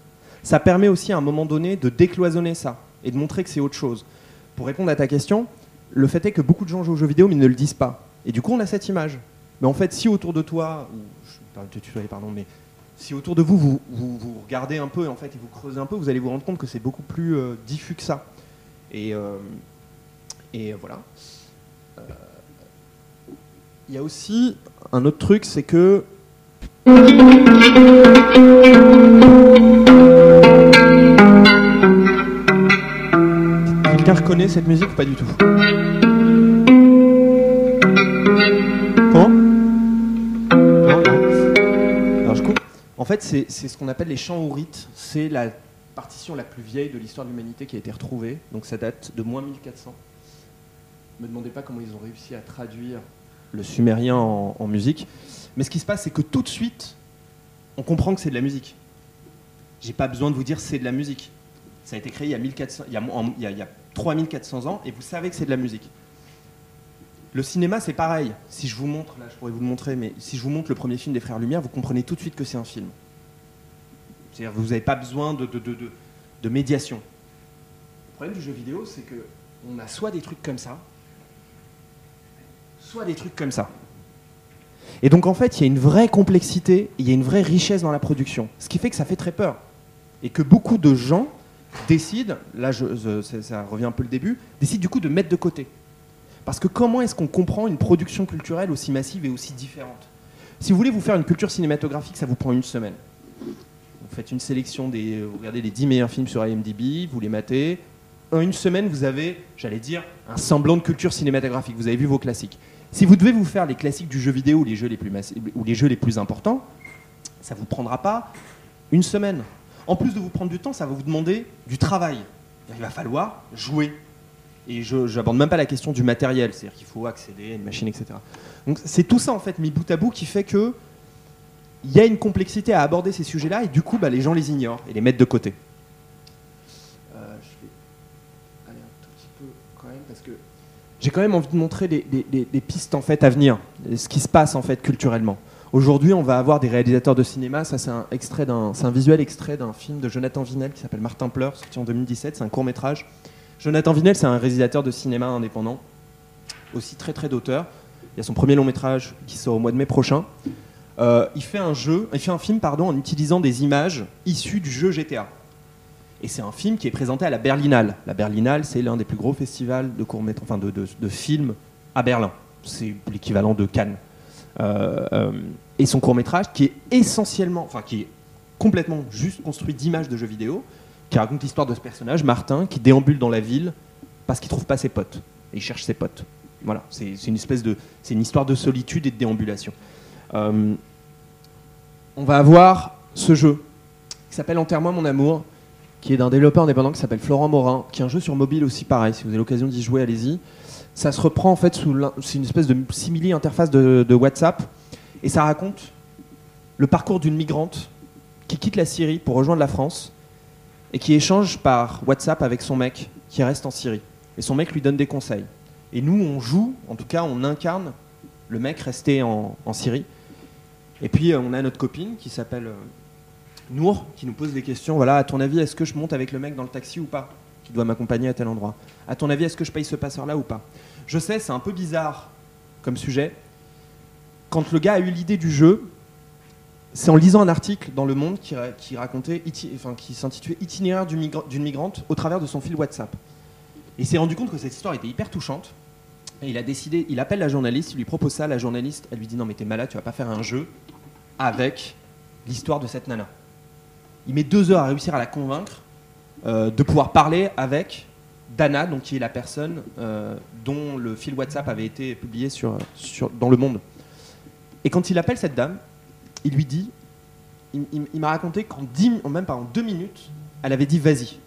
ça permet aussi à un moment donné de décloisonner ça et de montrer que c'est autre chose. Pour répondre à ta question, le fait est que beaucoup de gens jouent aux jeux vidéo mais ils ne le disent pas. Et du coup, on a cette image. Mais en fait, si autour de toi, je pardon, mais si autour de vous, vous, vous, vous regardez un peu en fait, et vous creusez un peu, vous allez vous rendre compte que c'est beaucoup plus euh, diffus que ça. Et, euh, et voilà. Euh, Il y a aussi un autre truc, c'est que. Quelqu'un reconnaît cette musique ou pas du tout Comment. Alors je coupe. En fait, c'est ce qu'on appelle les chants ourites. C'est la partition la plus vieille de l'histoire de l'humanité qui a été retrouvée. Donc ça date de moins 1400. Ne me demandez pas comment ils ont réussi à traduire le sumérien en, musique. Mais ce qui se passe, c'est que tout de suite, on comprend que c'est de la musique. J'ai pas besoin de vous dire c'est de la musique. Ça a été créé il y a, 1400, il y a, en- il y a- il y a 3400 ans et vous savez que c'est de la musique. Le cinéma, c'est pareil. Si je vous montre, là, je pourrais vous le montrer, mais si je vous montre le premier film des Frères Lumière, vous comprenez tout de suite que c'est un film. C'est-à-dire, vous n'avez pas besoin de, de- médiation. Le problème du jeu vidéo, c'est que on a soit des trucs comme ça, soit des trucs comme ça. Et donc, en fait, il y a une vraie complexité, il y a une vraie richesse dans la production. Ce qui fait que ça fait très peur. Et que beaucoup de gens décident, là, je- ça, revient un peu le début, décident du coup de mettre de côté. Parce que comment est-ce qu'on comprend une production culturelle aussi massive et aussi différente? Si vous voulez vous faire une culture cinématographique, ça vous prend une semaine. Vous faites une sélection des. Vous regardez les 10 meilleurs films sur IMDb, vous les matez. En une semaine, vous avez, j'allais dire, un semblant de culture cinématographique. Vous avez vu vos classiques. Si vous devez vous faire les classiques du jeu vidéo ou les jeux les plus, ou les, jeux les plus importants, ça vous prendra pas une semaine. En plus de vous prendre du temps, ça va vous demander du travail. Il va falloir jouer. Et je n'aborde même pas la question du matériel, c'est-à-dire qu'il faut accéder à une machine, etc. Donc c'est tout ça en fait mis bout à bout qui fait que il y a une complexité à aborder ces sujets-là et du coup bah, les gens les ignorent et les mettent de côté. Euh, je vais aller un tout petit peu quand même parce que j'ai quand même envie de montrer des, des- des- des pistes en fait à venir, ce qui se passe en fait culturellement. Aujourd'hui, on va avoir des réalisateurs de cinéma. Ça, c'est un extrait d'un, c'est un visuel extrait d'un film de Jonathan Vinel qui s'appelle Martin Pleur, sorti en 2017. C'est un court métrage. Jonathan Vinel, c'est un réalisateur de cinéma indépendant, aussi très très d'auteur. Il y a son premier long métrage qui sort au mois de mai prochain. Euh, il fait un jeu, il fait un film pardon, en utilisant des images issues du jeu GTA. Et c'est un film qui est présenté à la Berlinale. La Berlinale, c'est l'un des plus gros festivals de enfin de- de films à Berlin. C'est l'équivalent de Cannes. Euh, euh, et son court métrage, qui est essentiellement, enfin qui est complètement juste construit d'images de jeux vidéo, qui raconte l'histoire de ce personnage, Martin, qui déambule dans la ville parce qu'il trouve pas ses potes. Et il cherche ses potes. Voilà, c'est une espèce de, c'est une histoire de solitude et de déambulation. Euh, on va avoir ce jeu qui s'appelle Enterre-moi mon amour, qui est d'un développeur indépendant qui s'appelle Florent Morin, qui est un jeu sur mobile aussi pareil. Si vous avez l'occasion d'y jouer, allez-y. Ça se reprend en fait sous c'est une espèce de simili interface de, WhatsApp et ça raconte le parcours d'une migrante qui quitte la Syrie pour rejoindre la France et qui échange par WhatsApp avec son mec qui reste en Syrie. Et son mec lui donne des conseils. Et nous, on joue, en tout cas, on incarne le mec resté en, en Syrie. Et puis, euh, on a notre copine qui s'appelle euh, Nour, qui nous pose des questions. Voilà, à ton avis, est-ce que je monte avec le mec dans le taxi ou pas Qui doit m'accompagner à tel endroit? À ton avis, est-ce que je paye ce passeur-là ou pas? Je sais, c'est un peu bizarre comme sujet. Quand le gars a eu l'idée du jeu, c'est en lisant un article dans Le Monde qui, ra- qui racontait, enfin, qui s'intitulait Itinéraire d'une migrante au travers de son fil WhatsApp. Et il s'est rendu compte que cette histoire était hyper touchante. Et il a décidé, il appelle la journaliste, il lui propose ça, la journaliste, elle lui dit non mais t'es malade, tu vas pas faire un jeu avec l'histoire de cette nana. Il met deux heures à réussir à la convaincre euh, de pouvoir parler avec Dana, donc qui est la personne euh, dont le fil WhatsApp avait été publié sur, dans le monde. Et quand il appelle cette dame, il lui dit, il, m'a raconté qu'en même pas en deux minutes, elle avait dit vas-y,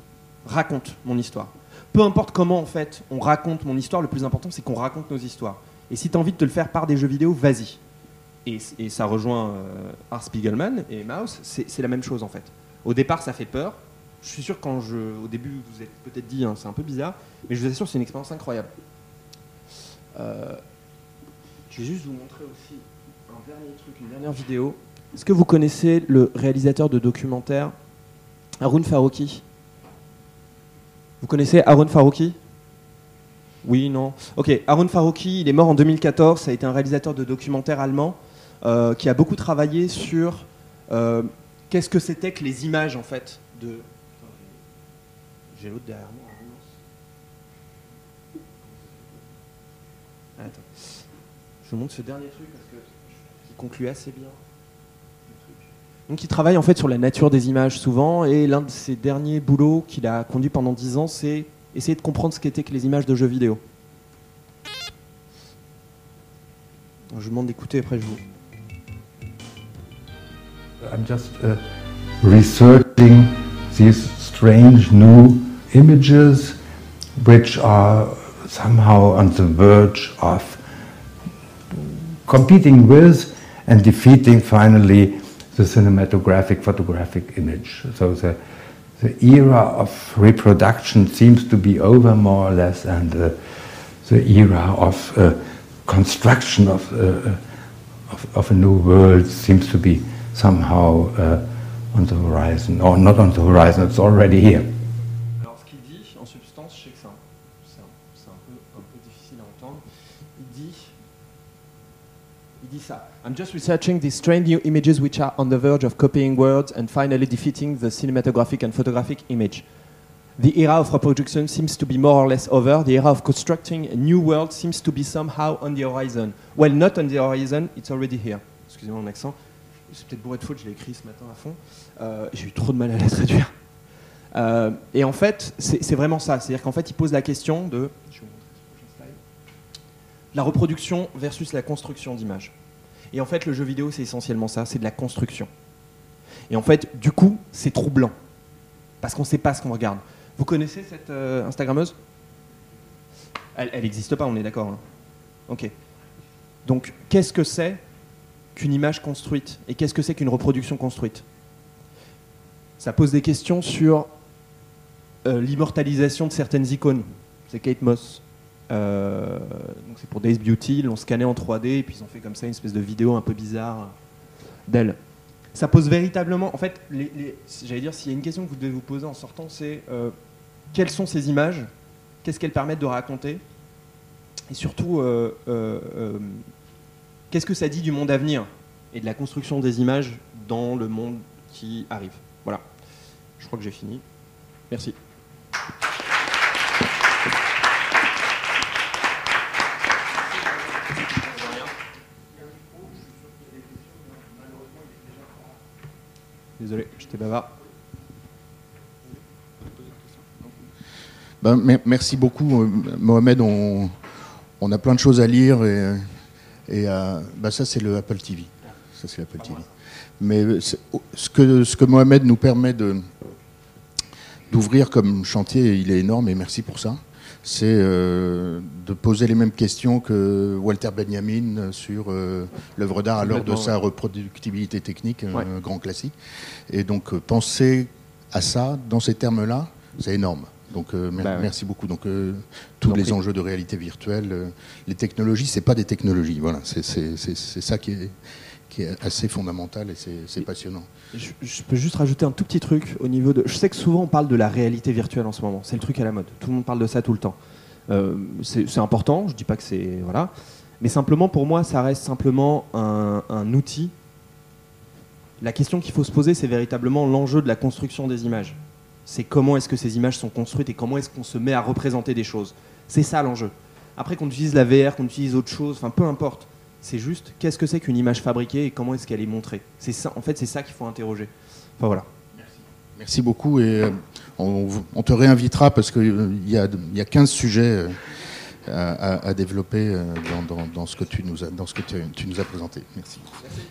raconte mon histoire. Peu importe comment en fait on raconte mon histoire, le plus important c'est qu'on raconte nos histoires. Et si tu as envie de te le faire par des jeux vidéo, vas-y. Et, ça rejoint euh, Spiegelman et Maus, c'est la même chose en fait. Au départ, ça fait peur. Je suis sûr quand je, au début, vous vous êtes peut-être dit, hein, c'est un peu bizarre, mais je vous assure, c'est une expérience incroyable. Euh, je vais juste vous montrer aussi un dernier truc, une dernière vidéo. Est-ce que vous connaissez le réalisateur de documentaire Haroun Farouki Vous connaissez Haroun Farouki Oui, non Ok, Haroun Farouki, il est mort en 2014. Ça a été un réalisateur de documentaire allemand euh, qui a beaucoup travaillé sur euh, qu'est-ce que c'était que les images en fait de. J'ai l'autre derrière moi. Attends. Je vous montre ce dernier truc parce que il conclut assez bien. Donc il travaille en fait sur la nature des images souvent et l'un de ses derniers boulots qu'il a conduit pendant 10 ans c'est essayer de comprendre ce qu'étaient que les images de jeux vidéo. Je vous demande d'écouter après je vous. I'm just uh, researching these strange new images which are somehow on the verge of competing with and defeating finally the cinematographic photographic image. So the, the era of reproduction seems to be over more or less and uh, the era of uh, construction of, uh, of, of a new world seems to be somehow uh, on the horizon, or not on the horizon, it's already here. I'm just researching these strange new images which are on the verge of copying words and finally defeating the cinematographic and photographic image. The era of reproduction seems to be more or less over. The era of constructing a new world seems to be somehow on the horizon. Well, not on the horizon, it's already here. Excusez-moi mon accent. C'est peut-être bourré de faute, je l'ai écrit ce matin à fond. Euh, J'ai eu trop de mal à la traduire. Euh, et en fait, c'est vraiment ça. C'est-à-dire qu'en fait, il pose la question de la reproduction versus la construction d'images. Et en fait, le jeu vidéo, c'est essentiellement ça, c'est de la construction. Et en fait, du coup, c'est troublant. Parce qu'on ne sait pas ce qu'on regarde. Vous connaissez cette euh, Instagrammeuse? Elle n'existe pas, on est d'accord. hein ok. Donc, qu'est-ce que c'est qu'une image construite? Et qu'est-ce que c'est qu'une reproduction construite? Ça pose des questions sur euh, l'immortalisation de certaines icônes. C'est Kate Moss. Euh, c'est pour Days Beauty, ils l'ont scanné en 3D et puis ils ont fait comme ça une espèce de vidéo un peu bizarre d'elle. Ça pose véritablement, en fait, j'allais dire, s'il y a une question que vous devez vous poser en sortant, c'est euh, quelles sont ces images? Qu'est-ce qu'elles permettent de raconter? Et surtout, euh, euh, euh, qu'est-ce que ça dit du monde à venir et de la construction des images dans le monde qui arrive? Voilà. Je crois que j'ai fini. Merci. Désolé, j'étais bavard. Ben, mer- merci beaucoup, euh, Mohamed. On, a plein de choses à lire et, à- ben, ça c'est le Apple TV. L'Apple TV. Mais euh, c'est- ce que, ce que Mohamed nous permet d'ouvrir comme chantier, il est énorme et merci pour ça. C'est euh, de poser les mêmes questions que Walter Benjamin sur euh, l'œuvre d'art à l'heure de sa reproductibilité technique, un grand classique. Et donc euh, penser à ça dans ces termes-là, c'est énorme. Donc euh, Bah ouais. merci beaucoup. Donc euh, tous les enjeux de réalité virtuelle, euh, les technologies, c'est pas des technologies. Voilà, c'est ça qui est, qui est assez fondamental et c'est passionnant. Je, peux juste rajouter un tout petit truc au niveau de. Je sais que souvent on parle de la réalité virtuelle en ce moment. C'est le truc à la mode. Tout le monde parle de ça tout le temps. Euh, c'est important. Je dis pas que c'est voilà, mais simplement pour moi, ça reste simplement un, un outil. La question qu'il faut se poser, c'est véritablement l'enjeu de la construction des images. C'est comment est-ce que ces images sont construites et comment est-ce qu'on se met à représenter des choses. C'est ça l'enjeu. Après qu'on utilise la VR, qu'on utilise autre chose, enfin peu importe. C'est juste qu'est-ce que c'est qu'une image fabriquée et comment est-ce qu'elle est montrée? C'est ça, en fait, c'est ça qu'il faut interroger. Enfin voilà. Merci beaucoup et euh, on, on te réinvitera parce qu'il y, a, y a 15 sujets euh, à, à- à développer euh, dans, dans- dans ce que tu nous as, dans ce que tu, tu nous as présenté. Merci. Merci.